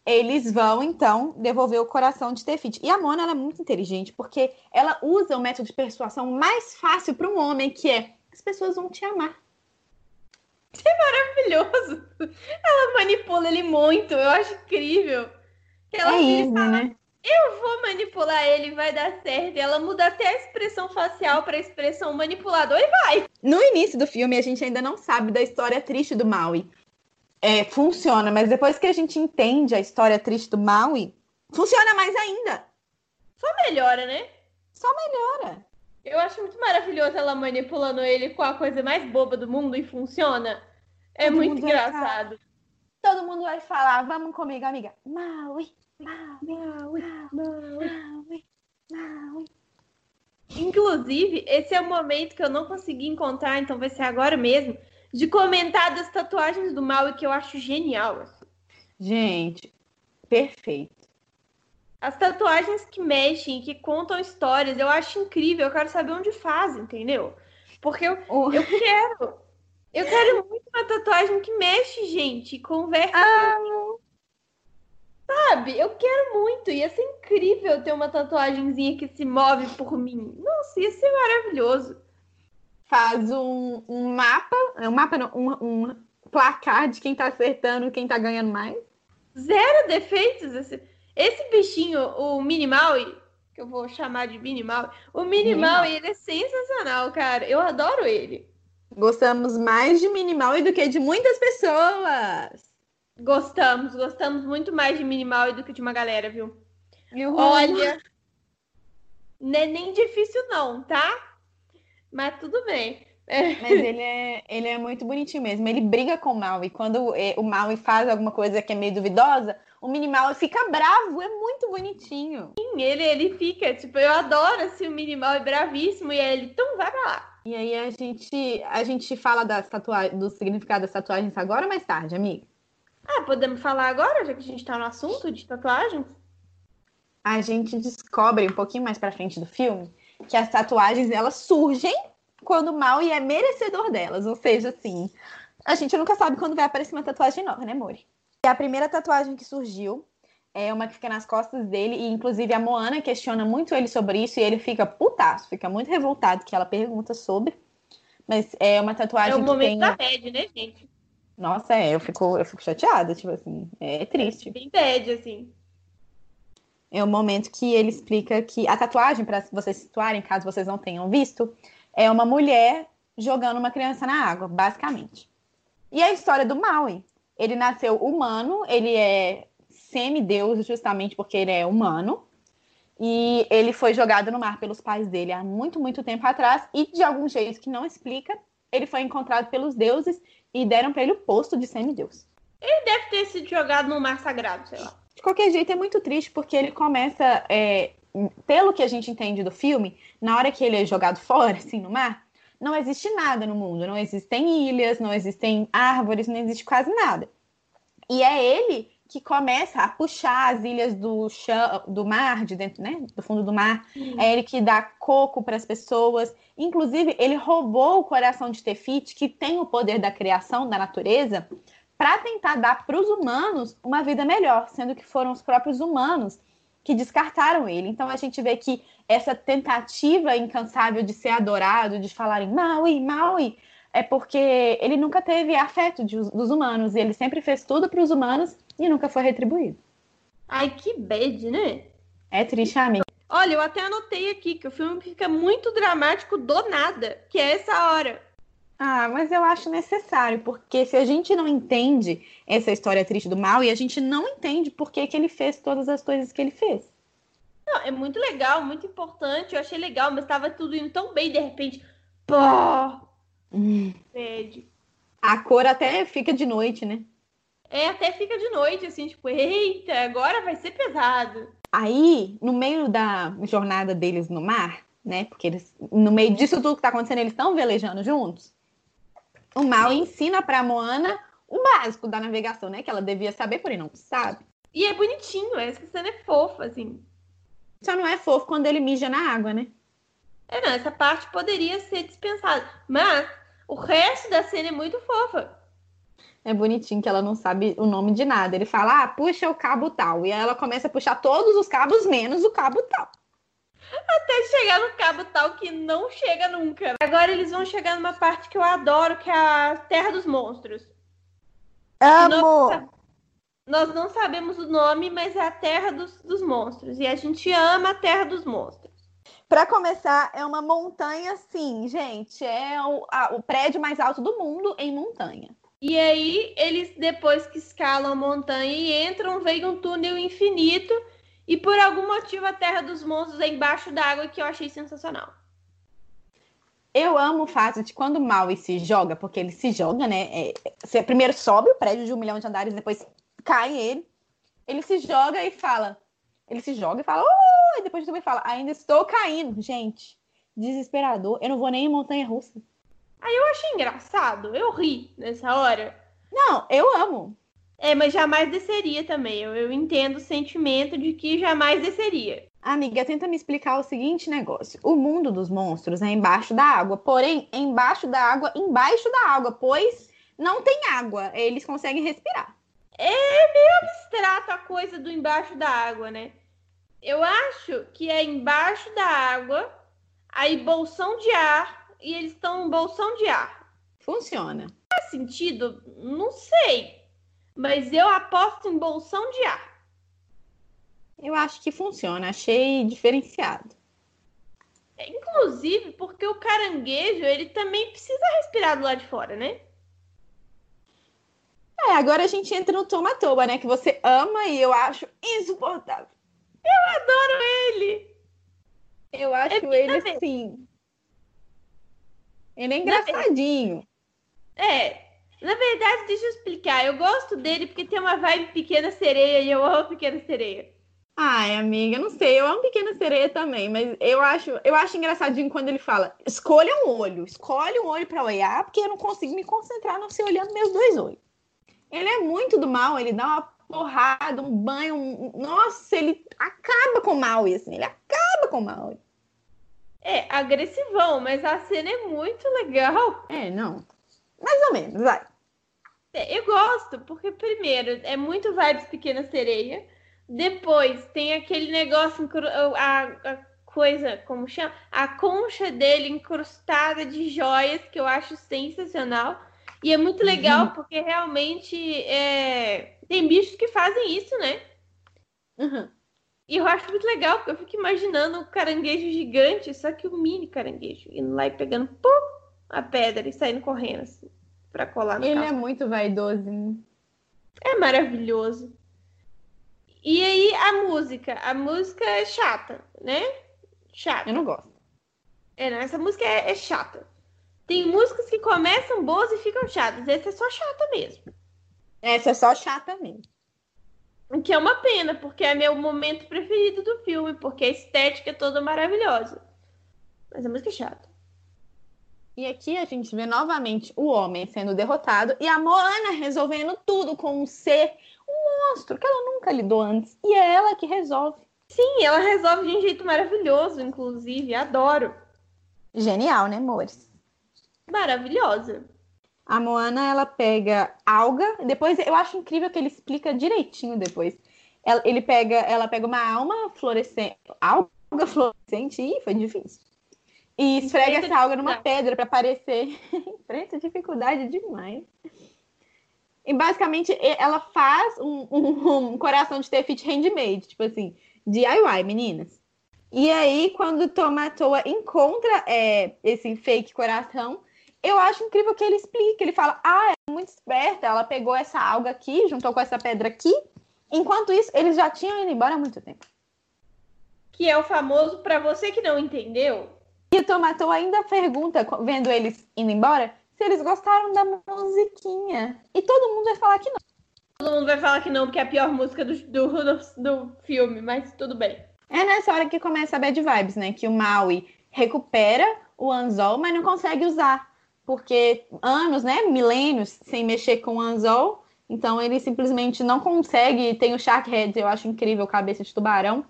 eles vão então devolver o coração de Tefiti. E a Mona ela é muito inteligente porque ela usa o método de persuasão mais fácil para um homem, que é as pessoas vão te amar. Isso é maravilhoso. Ela manipula ele muito, eu acho incrível. Ela é isso, fala, né? Eu vou manipular ele, vai dar certo. E ela muda até a expressão facial para a expressão manipulador e vai. No início do filme, a gente ainda não sabe da história triste do Maui. É, funciona, mas depois que a gente entende a história triste do Maui, funciona mais ainda. Só melhora, né? Só melhora. Eu acho muito maravilhoso ela manipulando ele com a coisa mais boba do mundo e funciona. É Todo muito engraçado. Todo mundo vai falar, vamos comigo, amiga. Maui, Maui, Maui, Maui, Maui. Inclusive, esse é o momento que eu não consegui encontrar, então vai ser agora mesmo, de comentar das tatuagens do Maui que eu acho genial. Gente, perfeito. As tatuagens que mexem, que contam histórias, eu acho incrível. Eu quero saber onde fazem, entendeu? Porque eu, oh. eu quero. Eu quero muito uma tatuagem que mexe, gente, conversa. Ah. Sabe? Eu quero muito. Ia ser incrível ter uma tatuagemzinha que se move por mim. Nossa, ia ser maravilhoso. Faz um, um mapa, um mapa não, um, um placar de quem tá acertando, quem tá ganhando mais. Zero defeitos. Esse... Esse bichinho, o Minimal, que eu vou chamar de Minimal, o Minimal, ele é sensacional, cara. Eu adoro ele. Gostamos mais de Minimal do que de muitas pessoas. Gostamos, gostamos muito mais de Minimal do que de uma galera, viu? Olha, não é nem difícil não, tá? Mas tudo bem. Mas ele é, ele é muito bonitinho mesmo. Ele briga com o Maui. Quando é, o Maui faz alguma coisa que é meio duvidosa, o Minimal fica bravo, é muito bonitinho. Sim, ele, ele fica, tipo, eu adoro assim, o Minimal é bravíssimo e ele, então vai pra lá. E aí a gente, a gente fala das tatuagens, do significado das tatuagens agora ou mais tarde, amiga? Ah, podemos falar agora, já que a gente tá no assunto de tatuagens? A gente descobre um pouquinho mais pra frente do filme que as tatuagens elas surgem quando o Maui é merecedor delas, ou seja, assim, a gente nunca sabe quando vai aparecer uma tatuagem nova, né, Mori? E a primeira tatuagem que surgiu é uma que fica nas costas dele, e inclusive a Moana questiona muito ele sobre isso, e ele fica putaço, fica muito revoltado que ela pergunta sobre. Mas é uma tatuagem. É o momento tem... da bad, né, gente? Nossa, é, eu fico, eu fico chateada, tipo assim, é triste. É bem bad, assim. É o momento que ele explica que a tatuagem, para vocês situarem, caso vocês não tenham visto, é uma mulher jogando uma criança na água, basicamente. E a história do Maui, ele nasceu humano, ele é semideus justamente porque ele é humano. E ele foi jogado no mar pelos pais dele há muito, muito tempo atrás. E de algum jeito que não explica, ele foi encontrado pelos deuses e deram para ele o posto de semideus. Ele deve ter sido jogado no mar sagrado, sei lá. De qualquer jeito, é muito triste porque ele começa, é, pelo que a gente entende do filme, na hora que ele é jogado fora, assim, no mar, não existe nada no mundo. Não existem ilhas, não existem árvores, não existe quase nada. E é ele que começa a puxar as ilhas do chão, do mar, de dentro, né, do fundo do mar. Uhum. É ele que dá coco para as pessoas. Inclusive, ele roubou o coração de Tefiti, que tem o poder da criação da natureza, para tentar dar para os humanos uma vida melhor, sendo que foram os próprios humanos que descartaram ele. Então a gente vê que essa tentativa incansável de ser adorado, de falarem Maui, Maui, é porque ele nunca teve afeto de, dos humanos e ele sempre fez tudo para os humanos e nunca foi retribuído. Ai, que bad, né? É triste, amiga. Olha, eu até anotei aqui que o filme fica muito dramático do nada, que é essa hora. Ah, mas eu acho necessário, porque se a gente não entende essa história triste do mal, e a gente não entende por que, que ele fez todas as coisas que ele fez. Não, é muito legal, muito importante. Eu achei legal, mas tava tudo indo tão bem, de repente. Pô! Hum. Pede. A cor até fica de noite, né? É, até fica de noite, assim, tipo, eita, agora vai ser pesado. Aí, no meio da jornada deles no mar, né? Porque eles, no meio disso tudo que tá acontecendo, eles estão velejando juntos. O Mal ensina pra Moana o básico da navegação, né? Que ela devia saber, porém não sabe. E é bonitinho, essa cena é fofa, assim. Só não é fofo quando ele mija na água, né? É, não, essa parte poderia ser dispensada. Mas o resto da cena é muito fofa. É bonitinho que ela não sabe o nome de nada. Ele fala, ah, puxa o cabo tal. E aí ela começa a puxar todos os cabos, menos o cabo tal. Até chegar no cabo tal que não chega nunca. Agora eles vão chegar numa parte que eu adoro, que é a Terra dos Monstros. Amo! Nós, nós não sabemos o nome, mas é a Terra dos, dos Monstros. E a gente ama a Terra dos Monstros. Para começar, é uma montanha, sim, gente. É o, a, o prédio mais alto do mundo em montanha. E aí, eles, depois que escalam a montanha e entram, veem um túnel infinito. E por algum motivo, a Terra dos Monstros é embaixo d'água, que eu achei sensacional. Eu amo o fato de quando o Maui se joga, porque ele se joga, né? É, você primeiro sobe o prédio de um milhão de andares, depois cai ele. Ele se joga e fala. Ele se joga e fala, e depois também fala, ainda estou caindo. Gente, desesperador. Eu não vou nem em montanha russa. Aí eu achei engraçado, eu ri nessa hora. Não, eu amo. É, mas jamais desceria também. Eu, eu entendo o sentimento de que jamais desceria. Amiga, tenta me explicar o seguinte negócio. O mundo dos monstros é embaixo da água, porém, embaixo da água, embaixo da água, pois não tem água. Eles conseguem respirar. É meio abstrato a coisa do embaixo da água, né? Eu acho que é embaixo da água, aí bolsão de ar, e eles estão em bolsão de ar. Funciona. Faz sentido? Não sei. Mas eu aposto em bolsão de ar. Eu acho que funciona, achei diferenciado. Inclusive, porque o caranguejo, ele também precisa respirar do lado de fora, né? É, agora a gente entra no Tomatoba, né? Que você ama e eu acho insuportável. Eu adoro ele! Eu acho é ele, também. sim. Ele é engraçadinho. É, na verdade, deixa eu explicar. Eu gosto dele porque tem uma vibe pequena sereia e eu amo pequena sereia. Ai, amiga, não sei, eu amo Pequena Sereia também, mas eu acho, eu acho engraçadinho quando ele fala: escolha um olho, escolhe um olho para olhar, porque eu não consigo me concentrar não se olhando meus dois olhos. Ele é muito do mal, ele dá uma porrada, um banho, um... nossa, ele acaba com o mal, assim, ele acaba com o mal. É, agressivão, mas a cena é muito legal. É, não. Mais ou menos, vai. É, eu gosto, porque primeiro é muito vibes Pequena Sereia. Depois tem aquele negócio, a, a coisa, como chama? A concha dele incrustada de joias, que eu acho sensacional. E é muito legal, uhum. porque realmente é... tem bichos que fazem isso, né? Uhum. E eu acho muito legal, porque eu fico imaginando um caranguejo gigante, só que um mini caranguejo, indo lá e pegando pum, a pedra e saindo correndo, assim, pra colar no Ele carro. é muito vaidoso. É maravilhoso. E aí a música. A música é chata, né? Chata. Eu não gosto. É, não, essa música é, é, chata. Tem músicas que começam boas e ficam chatas. Essa é só chata mesmo. Essa é só chata mesmo. O que é uma pena, porque é meu momento preferido do filme, porque a estética é toda maravilhosa. Mas a música é chata. E aqui a gente vê novamente o homem sendo derrotado e a Moana resolvendo tudo com um ser um monstro que ela nunca lidou antes. E é ela que resolve. Sim, ela resolve de um jeito maravilhoso, inclusive. Adoro. Genial, né, amores? Maravilhosa. A Moana, ela pega alga, depois eu acho incrível que ele explica direitinho depois. Ela, ele pega, ela pega uma alma fluorescente, alga fluorescente, ih, foi difícil. E esfrega essa alga numa pedra para aparecer. Enfrenta dificuldade demais. E basicamente ela faz um, um, um coração de Tefit handmade, tipo assim, DIY, meninas. E aí, quando Tomatoa encontra é, esse fake coração, eu acho incrível que ele explica. Ele fala: Ah, é muito esperta, ela pegou essa alga aqui, juntou com essa pedra aqui. Enquanto isso, eles já tinham ido embora há muito tempo. que é o famoso para você que não entendeu. E o Tomatou ainda pergunta, vendo eles indo embora, se eles gostaram da musiquinha. E todo mundo vai falar que não. Todo mundo vai falar que não, porque é a pior música do, do, do, do filme, mas tudo bem. É nessa hora que começa a bad vibes, né? Que o Maui recupera o anzol, mas não consegue usar. Porque anos, né? Milênios sem mexer com o anzol. Então ele simplesmente não consegue. Tem o Shark Head, eu acho incrível, cabeça de tubarão.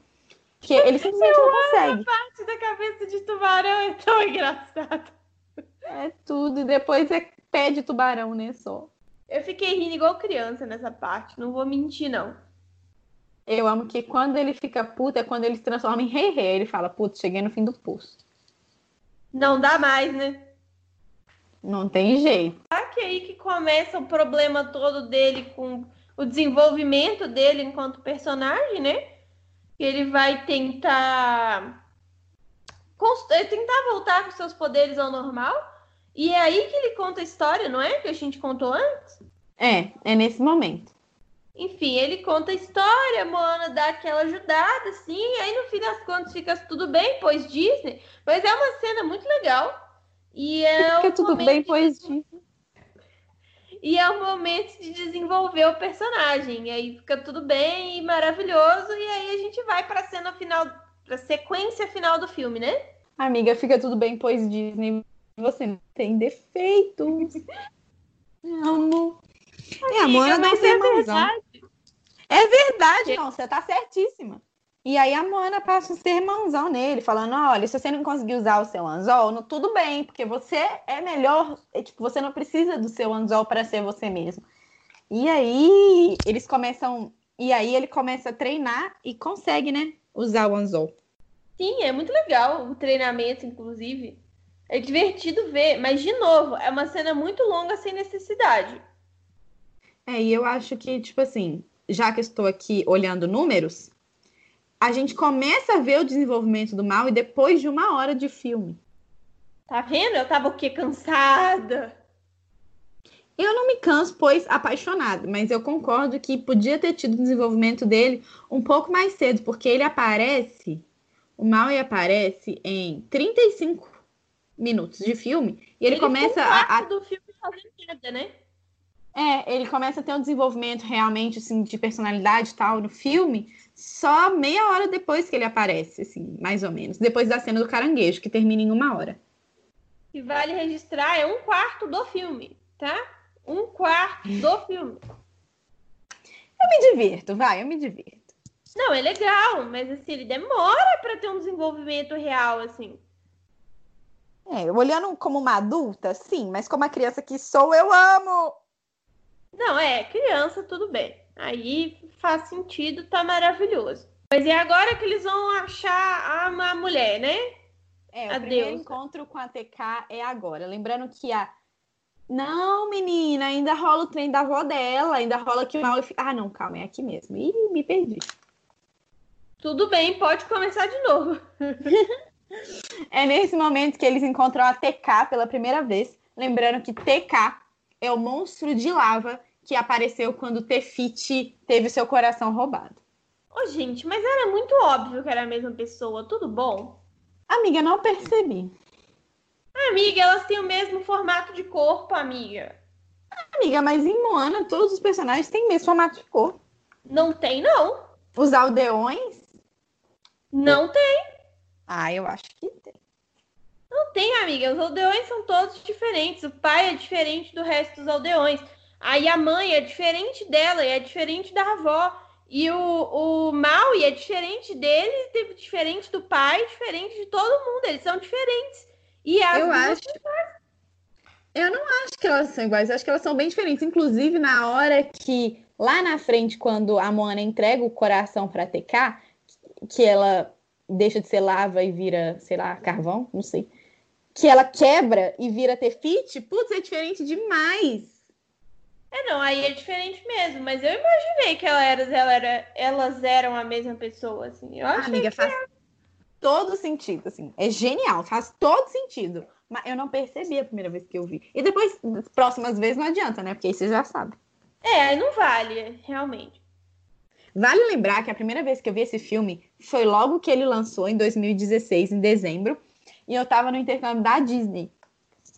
Que ele simplesmente eu não consegue. A parte da cabeça de tubarão é tão engraçado. É tudo. E depois é pé de tubarão, né? Só. Eu fiquei rindo igual criança nessa parte, não vou mentir, não. Eu amo que quando ele fica puto é quando ele se transforma em rei rei. Ele fala, putz, cheguei no fim do poço. Não dá mais, né? Não tem jeito. Tá que aí que começa o problema todo dele com o desenvolvimento dele enquanto personagem, né? Ele vai tentar tentar voltar com seus poderes ao normal. E é aí que ele conta a história, não é? Que a gente contou antes? É, é nesse momento. Enfim, ele conta a história, Moana dá aquela ajudada, assim, aí no fim das contas fica tudo bem, pois Disney. Mas é uma cena muito legal. E é fica tudo bem, pois Disney. E é o momento de desenvolver o personagem. E aí fica tudo bem e maravilhoso. E aí a gente vai para a cena final, para sequência final do filme, né? Amiga, fica tudo bem, pois Disney. Você não tem defeitos. Amo. É, a Moana não mas tem é verdade. É verdade, não, você tá certíssima. E aí a Moana passa um sermãozão nele, falando, olha, se você não conseguir usar o seu anzol, não- tudo bem, porque você é melhor, é, tipo, você não precisa do seu anzol para ser você mesmo. E aí eles começam, e aí ele começa a treinar e consegue, né, usar o anzol. Sim, é muito legal o treinamento, inclusive. É divertido ver, mas de novo, é uma cena muito longa sem necessidade. É, e eu acho que, tipo assim, já que estou aqui olhando números, a gente começa a ver o desenvolvimento do mal e depois de uma hora de filme. Tá vendo? Eu tava o quê? Cansada. Eu não me canso, pois apaixonada, mas eu concordo que podia ter tido o desenvolvimento dele um pouco mais cedo, porque ele aparece, o Maui aparece em 35 minutos de filme e ele, começa ficou um a, a do filme fazendo nada, né? É, ele começa a ter um desenvolvimento realmente assim, de personalidade e tal no filme só meia hora depois que ele aparece, assim, mais ou menos. Depois da cena do caranguejo, que termina em uma hora. E vale registrar, é um quarto do filme, tá? Um quarto do filme. Eu me divirto, vai, eu me divirto. Não, é legal, mas assim, ele demora pra ter um desenvolvimento real, assim. É, olhando como uma adulta, sim, mas como a criança que sou, eu amo. Não, é, criança, tudo bem. Aí faz sentido, tá maravilhoso. Mas é agora que eles vão achar a, a mulher, né? É, o A primeiro deusa. encontro com a TK é agora. Lembrando que a. Não, menina, ainda rola o trem da avó dela, ainda rola que o mal. Ah, não, calma, é aqui mesmo. Ih, me perdi. Tudo bem, pode começar de novo. É nesse momento que eles encontram a TK pela primeira vez. Lembrando que TK é o monstro de lava que apareceu quando Tefiti teve seu coração roubado. Ô, gente, mas era muito óbvio que era a mesma pessoa, tudo bom? Amiga, não percebi. Amiga, elas têm o mesmo formato de corpo, amiga. Amiga, mas em Moana todos os personagens têm mesmo formato de cor. Não tem, não. Os aldeões? Não tem, Ah, eu acho que tem. não tem, amiga. Os aldeões são todos diferentes. O pai é diferente do resto dos aldeões. Aí a mãe é diferente dela e é diferente da avó. E o, o Maui é diferente dele, diferente do pai, diferente de todo mundo. Eles são diferentes. E as Eu acho. Eu não acho que elas são iguais, eu acho que elas são bem diferentes. Inclusive, na hora que, lá na frente, quando a Moana entrega o coração pra TK, que ela deixa de ser lava e vira, sei lá, carvão, não sei. Que ela quebra e vira Tefiti, putz, é diferente demais. É, não, aí é diferente mesmo. Mas eu imaginei que ela era, ela era- elas eram a mesma pessoa, assim. Eu achei Amiga, que faz todo sentido, assim. É genial, faz todo sentido. Mas eu não percebi a primeira vez que eu vi. E depois, próximas vezes, não adianta, né? Porque aí você já sabe. É, aí não vale, realmente. Vale lembrar que a primeira vez que eu vi esse filme foi logo que ele lançou, em 2016, em dezembro, e eu tava no intercâmbio da Disney.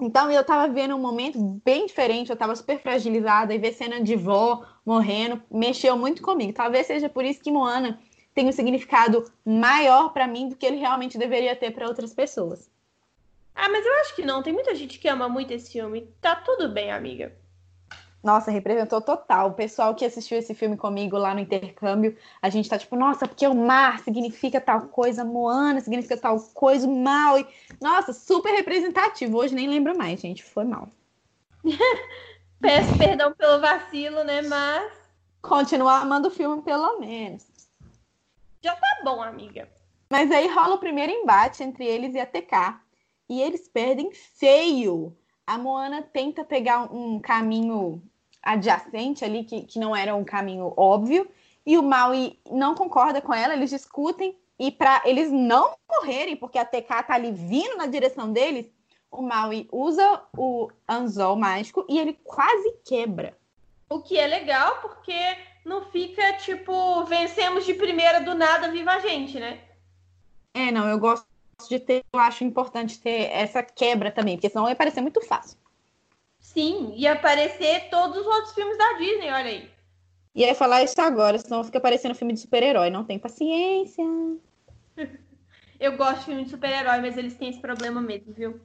Então eu tava vendo um momento bem diferente, eu tava super fragilizada, e ver cena de vó morrendo mexeu muito comigo. Talvez seja por isso que Moana tem um significado maior para mim do que ele realmente deveria ter para outras pessoas. Ah, mas eu acho que não. Tem muita gente que ama muito esse filme. Tá tudo bem, amiga. Nossa, representou total. O pessoal que assistiu esse filme comigo lá no intercâmbio, a gente tá tipo, nossa, porque o mar significa tal coisa, Moana significa tal coisa, o mal. E... Nossa, super representativo. Hoje nem lembro mais, gente. Foi mal. Peço perdão pelo vacilo, né? Mas. Continuar amando o filme, pelo menos. Já tá bom, amiga. Mas aí rola o primeiro embate entre eles e a TK. E eles perdem feio. A Moana tenta pegar um caminho adjacente ali, que, que não era um caminho óbvio, e o Maui não concorda com ela, eles discutem, e para eles não morrerem, porque a TK tá ali vindo na direção deles, o Maui usa o anzol mágico e ele quase quebra. O que é legal, porque não fica tipo, vencemos de primeira do nada, viva a gente, né? É, não, eu gosto de ter, eu acho importante ter essa quebra também, porque senão ia parecer muito fácil. Sim, ia aparecer todos os outros filmes da Disney, olha aí. Ia falar isso agora, senão fica parecendo filme de super-herói. Não tem paciência. Eu gosto de filme de super-herói, mas eles têm esse problema mesmo, viu?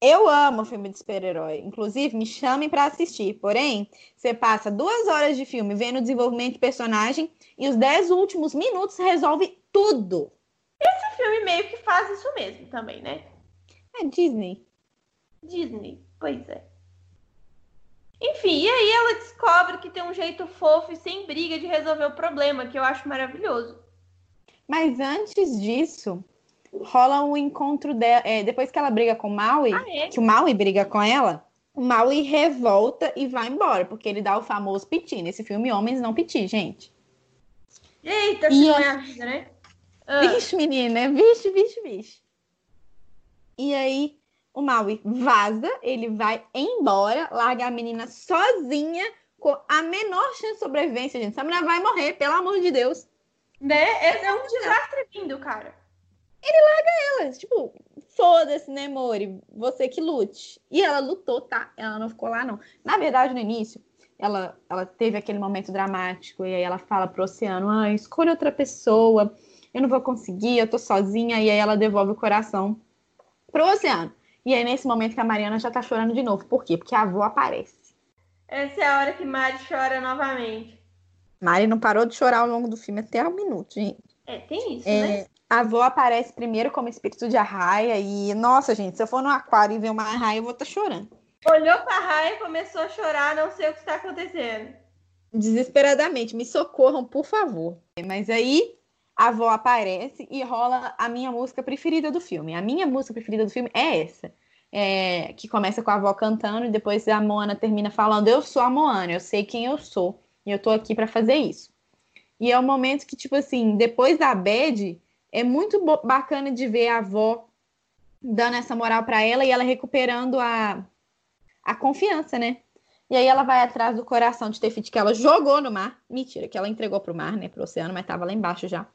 Eu amo filme de super-herói. Inclusive, me chamem para assistir. Porém, você passa duas horas de filme vendo o desenvolvimento de personagem e os dez últimos minutos resolve tudo. Esse filme meio que faz isso mesmo também, né? É Disney. Disney, pois é. Enfim, e aí ela descobre que tem um jeito fofo e sem briga de resolver o problema, que eu acho maravilhoso. Mas antes disso, rola um encontro dela. É, depois que ela briga com o Maui, ah, é? que o Maui briga com ela, o Maui revolta e vai embora, porque ele dá o famoso piti. Nesse filme, homens não piti, gente. Eita, e é vida, né? Ah. Vixe, menina, vixe, vixe, vixe. E aí, o Maui vaza, ele vai embora, larga a menina sozinha, com a menor chance de sobrevivência, gente. Essa menina vai morrer, pelo amor de Deus. Né? Esse é um desastre vindo, cara. Ele larga ela, tipo, foda-se, né, Mori? Você que lute. E ela lutou, tá? Ela não ficou lá, não. Na verdade, no início, ela, ela teve aquele momento dramático, e aí ela fala pro oceano: ah, escolha outra pessoa, eu não vou conseguir, eu tô sozinha, e aí ela devolve o coração pro oceano. E aí, nesse momento que a Mariana já tá chorando de novo. Por quê? Porque a avó aparece. Essa é a hora que Mari chora novamente. Mari não parou de chorar ao longo do filme até um minuto, gente. É, tem isso, é, né? A avó aparece primeiro como espírito de arraia e, nossa, gente, se eu for no aquário e ver uma arraia, eu vou estar tá chorando. Olhou pra arraia e começou a chorar, não sei o que está acontecendo. Desesperadamente, me socorram, por favor. Mas aí a avó aparece e rola a minha música preferida do filme. A minha música preferida do filme é essa. É, que começa com a avó cantando e depois a Moana termina falando: Eu sou a Moana, eu sei quem eu sou e eu tô aqui para fazer isso. E é um momento que, tipo assim, depois da Bad, é muito bacana de ver a avó dando essa moral para ela e ela recuperando a, a confiança, né? E aí ela vai atrás do coração de Tefit que ela jogou no mar. Mentira, que ela entregou pro mar, né? Pro oceano, mas tava lá embaixo já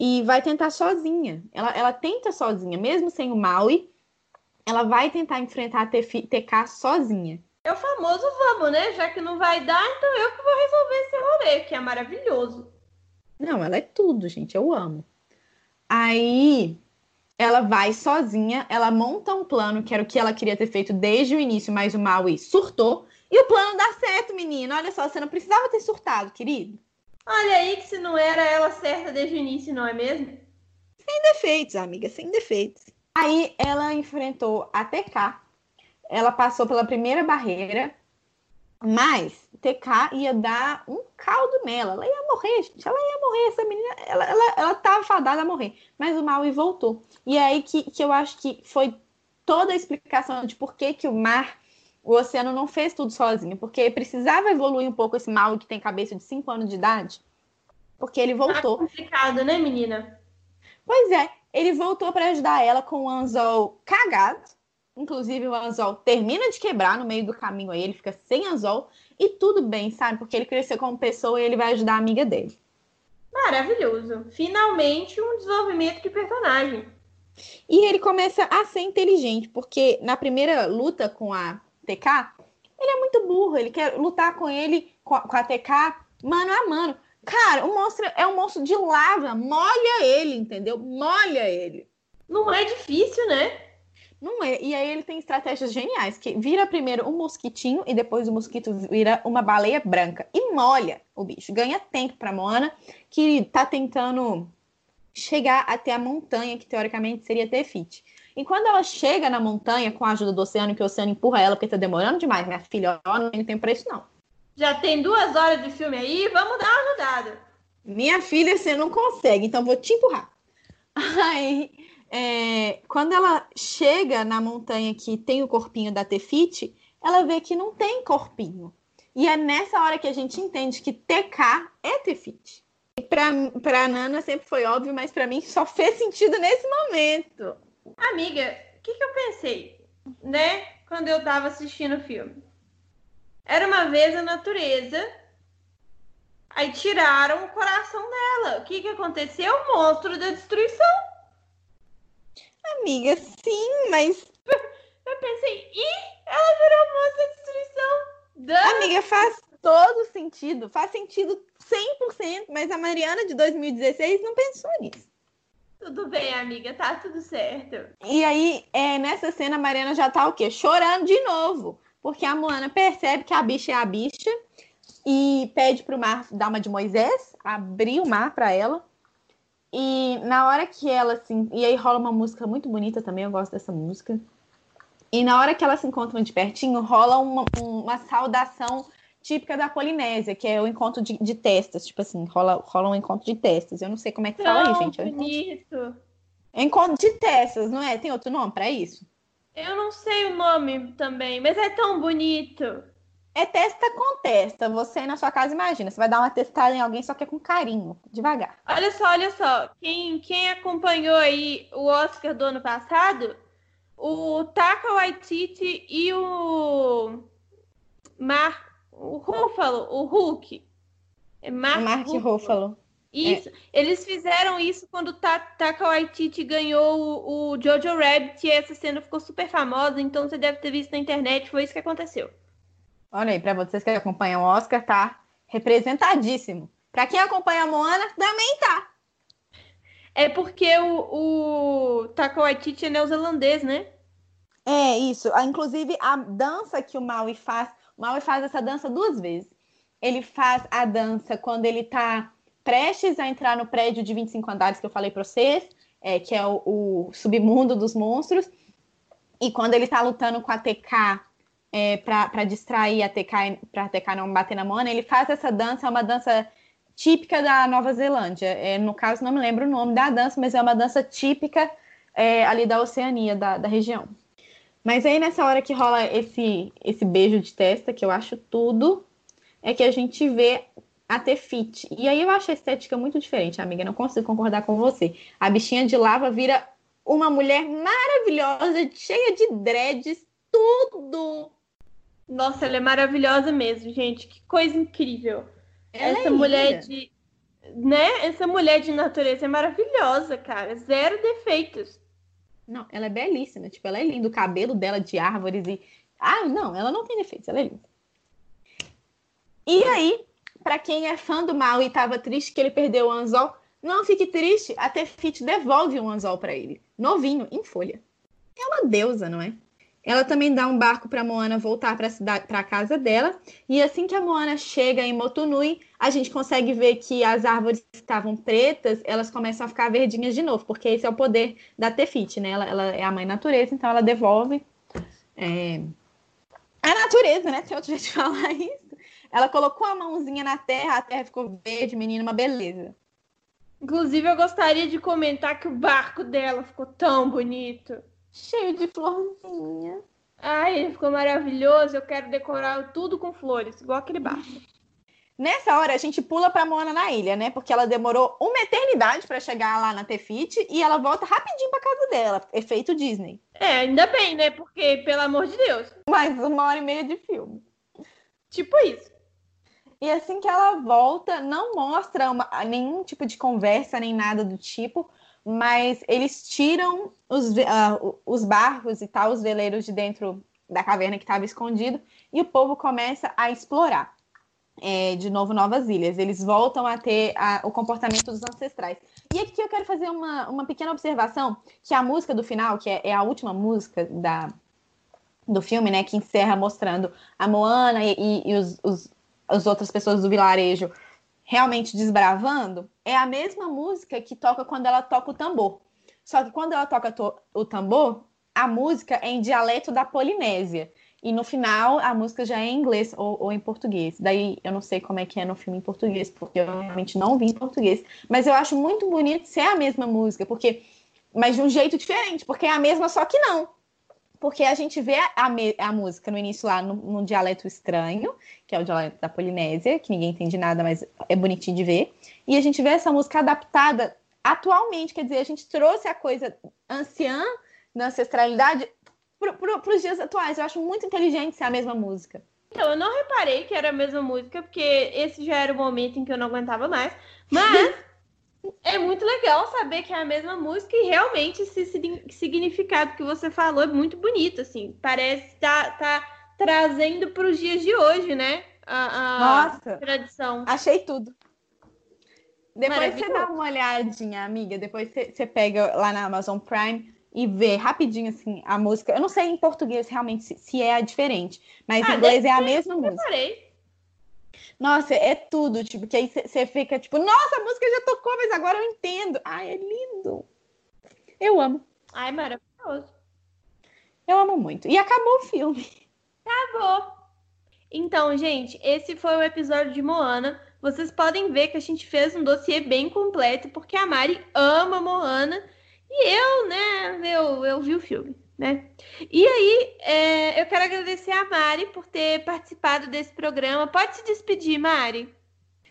e vai tentar sozinha. Ela, ela tenta sozinha, mesmo sem o Maui, ela vai tentar enfrentar a TK sozinha. É o famoso vamos, né? Já que não vai dar, então eu que vou resolver esse rolê, que é maravilhoso. Não, ela é tudo, gente. Eu amo. Aí ela vai sozinha, ela monta um plano, que era o que ela queria ter feito desde o início, mas o Maui surtou. E o plano dá certo, menino. Olha só, você não precisava ter surtado, querido. Olha aí que se não era ela certa desde o início, não é mesmo? Sem defeitos, amiga, sem defeitos. Aí ela enfrentou a TK. Ela passou pela primeira barreira, mas TK ia dar um caldo nela. Ela ia morrer, gente. Ela ia morrer, essa menina. Ela, ela, ela tava fadada a morrer. Mas o Maui voltou. E é aí que, que eu acho que foi toda a explicação de por que, que o mar o oceano não fez tudo sozinho, porque precisava evoluir um pouco esse mal que tem cabeça de 5 anos de idade, porque ele voltou. Tá complicado, né, menina? Pois é, ele voltou para ajudar ela com o anzol cagado. Inclusive, o anzol termina de quebrar no meio do caminho aí, ele fica sem anzol. e tudo bem, sabe? Porque ele cresceu como pessoa e ele vai ajudar a amiga dele. Maravilhoso. Finalmente um desenvolvimento de personagem. E ele começa a ser inteligente, porque na primeira luta com a TK, ele é muito burro, ele quer lutar com ele, com a, com a TK, mano a mano. Cara, o monstro é um monstro de lava, molha ele, entendeu? Molha ele. Não é difícil, né? Não é. E aí ele tem estratégias geniais, que vira primeiro um mosquitinho e depois o mosquito vira uma baleia branca e molha o bicho. Ganha tempo pra Moana, que tá tentando chegar até a montanha, que teoricamente seria Tefit. E quando ela chega na montanha com a ajuda do oceano, que o oceano empurra ela porque tá demorando demais, minha filha, ó, não tem tempo pra isso não. Já tem duas horas de filme aí, vamos dar uma ajudada. Minha filha, você não consegue, então vou te empurrar. Aí, é, quando ela chega na montanha que tem o corpinho da Tefite, ela vê que não tem corpinho. E é nessa hora que a gente entende que TK é Tefite. Para a Nana sempre foi óbvio, mas para mim só fez sentido nesse momento. Amiga, o que, que eu pensei, né? Quando eu tava assistindo o filme. Era uma vez a natureza. Aí tiraram o coração dela. O que, que aconteceu? O monstro da destruição. Amiga, sim, mas. Eu pensei, ih, ela virou monstro da destruição. Amiga, faz todo sentido. Faz sentido 100%, mas a Mariana de 2016 não pensou nisso. Tudo bem, amiga, tá tudo certo. E aí, é, nessa cena, a Mariana já tá o quê? Chorando de novo. Porque a Moana percebe que a bicha é a bicha e pede pro mar dar uma de Moisés, abrir o mar para ela. E na hora que ela assim. E aí rola uma música muito bonita também, eu gosto dessa música. E na hora que elas se encontram de pertinho, rola uma, uma saudação típica da Polinésia, que é o encontro de, de testas. Tipo assim, rola, rola um encontro de testas. Eu não sei como é que fala aí, gente. É bonito. encontro... É encontro de testas, não é? Tem outro nome para isso? Eu não sei o nome também, mas é tão bonito. É testa com testa. Você na sua casa imagina, você vai dar uma testada em alguém só que é com carinho, devagar. Olha só, olha só. Quem, quem acompanhou aí o Oscar do ano passado, o Taka Waititi e o Mar o Ruffalo, o Hulk. É Mark, Mark Ruffalo. Ruffalo. Isso. É. Eles fizeram isso quando o Taka Waititi ganhou o, o Jojo Rabbit e essa cena ficou super famosa, então você deve ter visto na internet, foi isso que aconteceu. Olha aí, para vocês que acompanham o Oscar, tá representadíssimo. Para quem acompanha a Moana, também tá. É porque o, o Taka Waititi é neozelandês, né? É, isso. Ah, inclusive, a dança que o Maui faz Maui faz essa dança duas vezes. Ele faz a dança quando ele está prestes a entrar no prédio de 25 andares que eu falei para vocês, é, que é o, o, submundo dos monstros. E quando ele está lutando com a TK é, para distrair a TK, para a TK não bater na Mona, ele faz essa dança, é uma dança típica da Nova Zelândia. É, no caso, não me lembro o nome da dança, mas é uma dança típica é, ali da Oceania, da, da região. Mas aí nessa hora que rola esse, esse beijo de testa, que eu acho tudo, é que a gente vê a Tefit. E aí eu acho a estética muito diferente, amiga. Não consigo concordar com você. A bichinha de lava vira uma mulher maravilhosa, cheia de dreads, tudo. Nossa, ela é maravilhosa mesmo, gente. Que coisa incrível. Ela Essa é mulher de. Né? Essa mulher de natureza é maravilhosa, cara. Zero defeitos. Não, ela é belíssima. Tipo, ela é linda. O cabelo dela de árvores e. Ah, não, ela não tem defeitos, ela é linda. E aí, para quem é fã do mal e estava triste que ele perdeu o anzol, não fique triste, a Tefit devolve um anzol para ele, novinho, em folha. É uma deusa, não é? Ela também dá um barco para Moana voltar para a casa dela. E assim que a Moana chega em Motunui, a gente consegue ver que as árvores que estavam pretas, elas começam a ficar verdinhas de novo, porque esse é o poder da Tefit, né? Ela, ela é a mãe natureza, então ela devolve é... a natureza, né? Tem outro jeito de falar isso. Ela colocou a mãozinha na terra, a terra ficou verde, menina, uma beleza. Inclusive, eu gostaria de comentar que o barco dela ficou tão bonito cheio de florzinha. Ai, ele ficou maravilhoso. Eu quero decorar tudo com flores, igual aquele barco. Nessa hora, a gente pula pra Moana na ilha, né? Porque ela demorou uma eternidade para chegar lá na Tefit e ela volta rapidinho pra casa dela. Efeito Disney. É, ainda bem, né? Porque, pelo amor de Deus. Mais uma hora e meia de filme. Tipo isso. E assim que ela volta, não mostra uma, nenhum tipo de conversa nem nada do tipo, mas eles tiram os, uh, os barcos e tal, os veleiros de dentro da caverna que estava escondido, e o povo começa a explorar é, de novo novas ilhas. Eles voltam a ter a, o comportamento dos ancestrais. E aqui eu quero fazer uma, uma pequena observação, que a música do final, que é, é a última música da, do filme, né, que encerra mostrando a Moana e, e, e os, os, as outras pessoas do vilarejo realmente desbravando, é a mesma música que toca quando ela toca o tambor. Só que quando ela toca o tambor, a música é em dialeto da Polinésia. E no final a música já é em inglês ou, ou, em português. Daí eu não sei como é que é no filme em português, porque eu realmente não vi em português. Mas eu acho muito bonito ser a mesma música, porque mas de um jeito diferente, porque é a mesma, só que não porque a gente vê a, a, a música no início lá num, dialeto estranho, que é o dialeto da Polinésia, que ninguém entende nada, mas é bonitinho de ver. E a gente vê essa música adaptada atualmente, quer dizer, a gente trouxe a coisa anciã da ancestralidade para os dias atuais. Eu acho muito inteligente ser a mesma música. Então, eu não reparei que era a mesma música, porque esse já era o momento em que eu não aguentava mais. Mas é muito legal saber que é a mesma música e realmente esse significado que você falou é muito bonito, assim. Parece tá, tá trazendo para os dias de hoje, né? A, a Nossa, tradição. Achei tudo. Depois você dá uma olhadinha, amiga. Depois você, você pega lá na Amazon Prime e vê rapidinho assim a música. Eu não sei em português realmente se, se é diferente, mas ah, em inglês é a mesma música. Preparei. Nossa, é tudo, tipo, que aí você fica tipo, nossa, a música já tocou, mas agora eu entendo. Ai, é lindo. Eu amo. Ai, maravilhoso. Eu amo muito. E acabou o filme. Acabou. Então, gente, esse foi o episódio de Moana. Vocês podem ver que a gente fez um dossiê bem completo, porque a Mari ama Moana. E eu, né, eu, eu vi o filme né? E aí, é, eu quero agradecer a Mari por ter participado desse programa. Pode se despedir, Mari.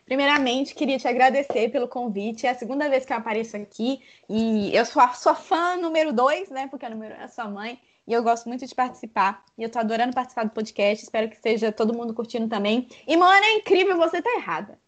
Primeiramente, queria te agradecer pelo convite. É a segunda vez que eu apareço aqui e eu sou a sua fã número dois, né? Porque a número é a sua mãe. E eu gosto muito de participar. E eu tô adorando participar do podcast. Espero que esteja todo mundo curtindo também. E, Moana, é incrível, você tá errada.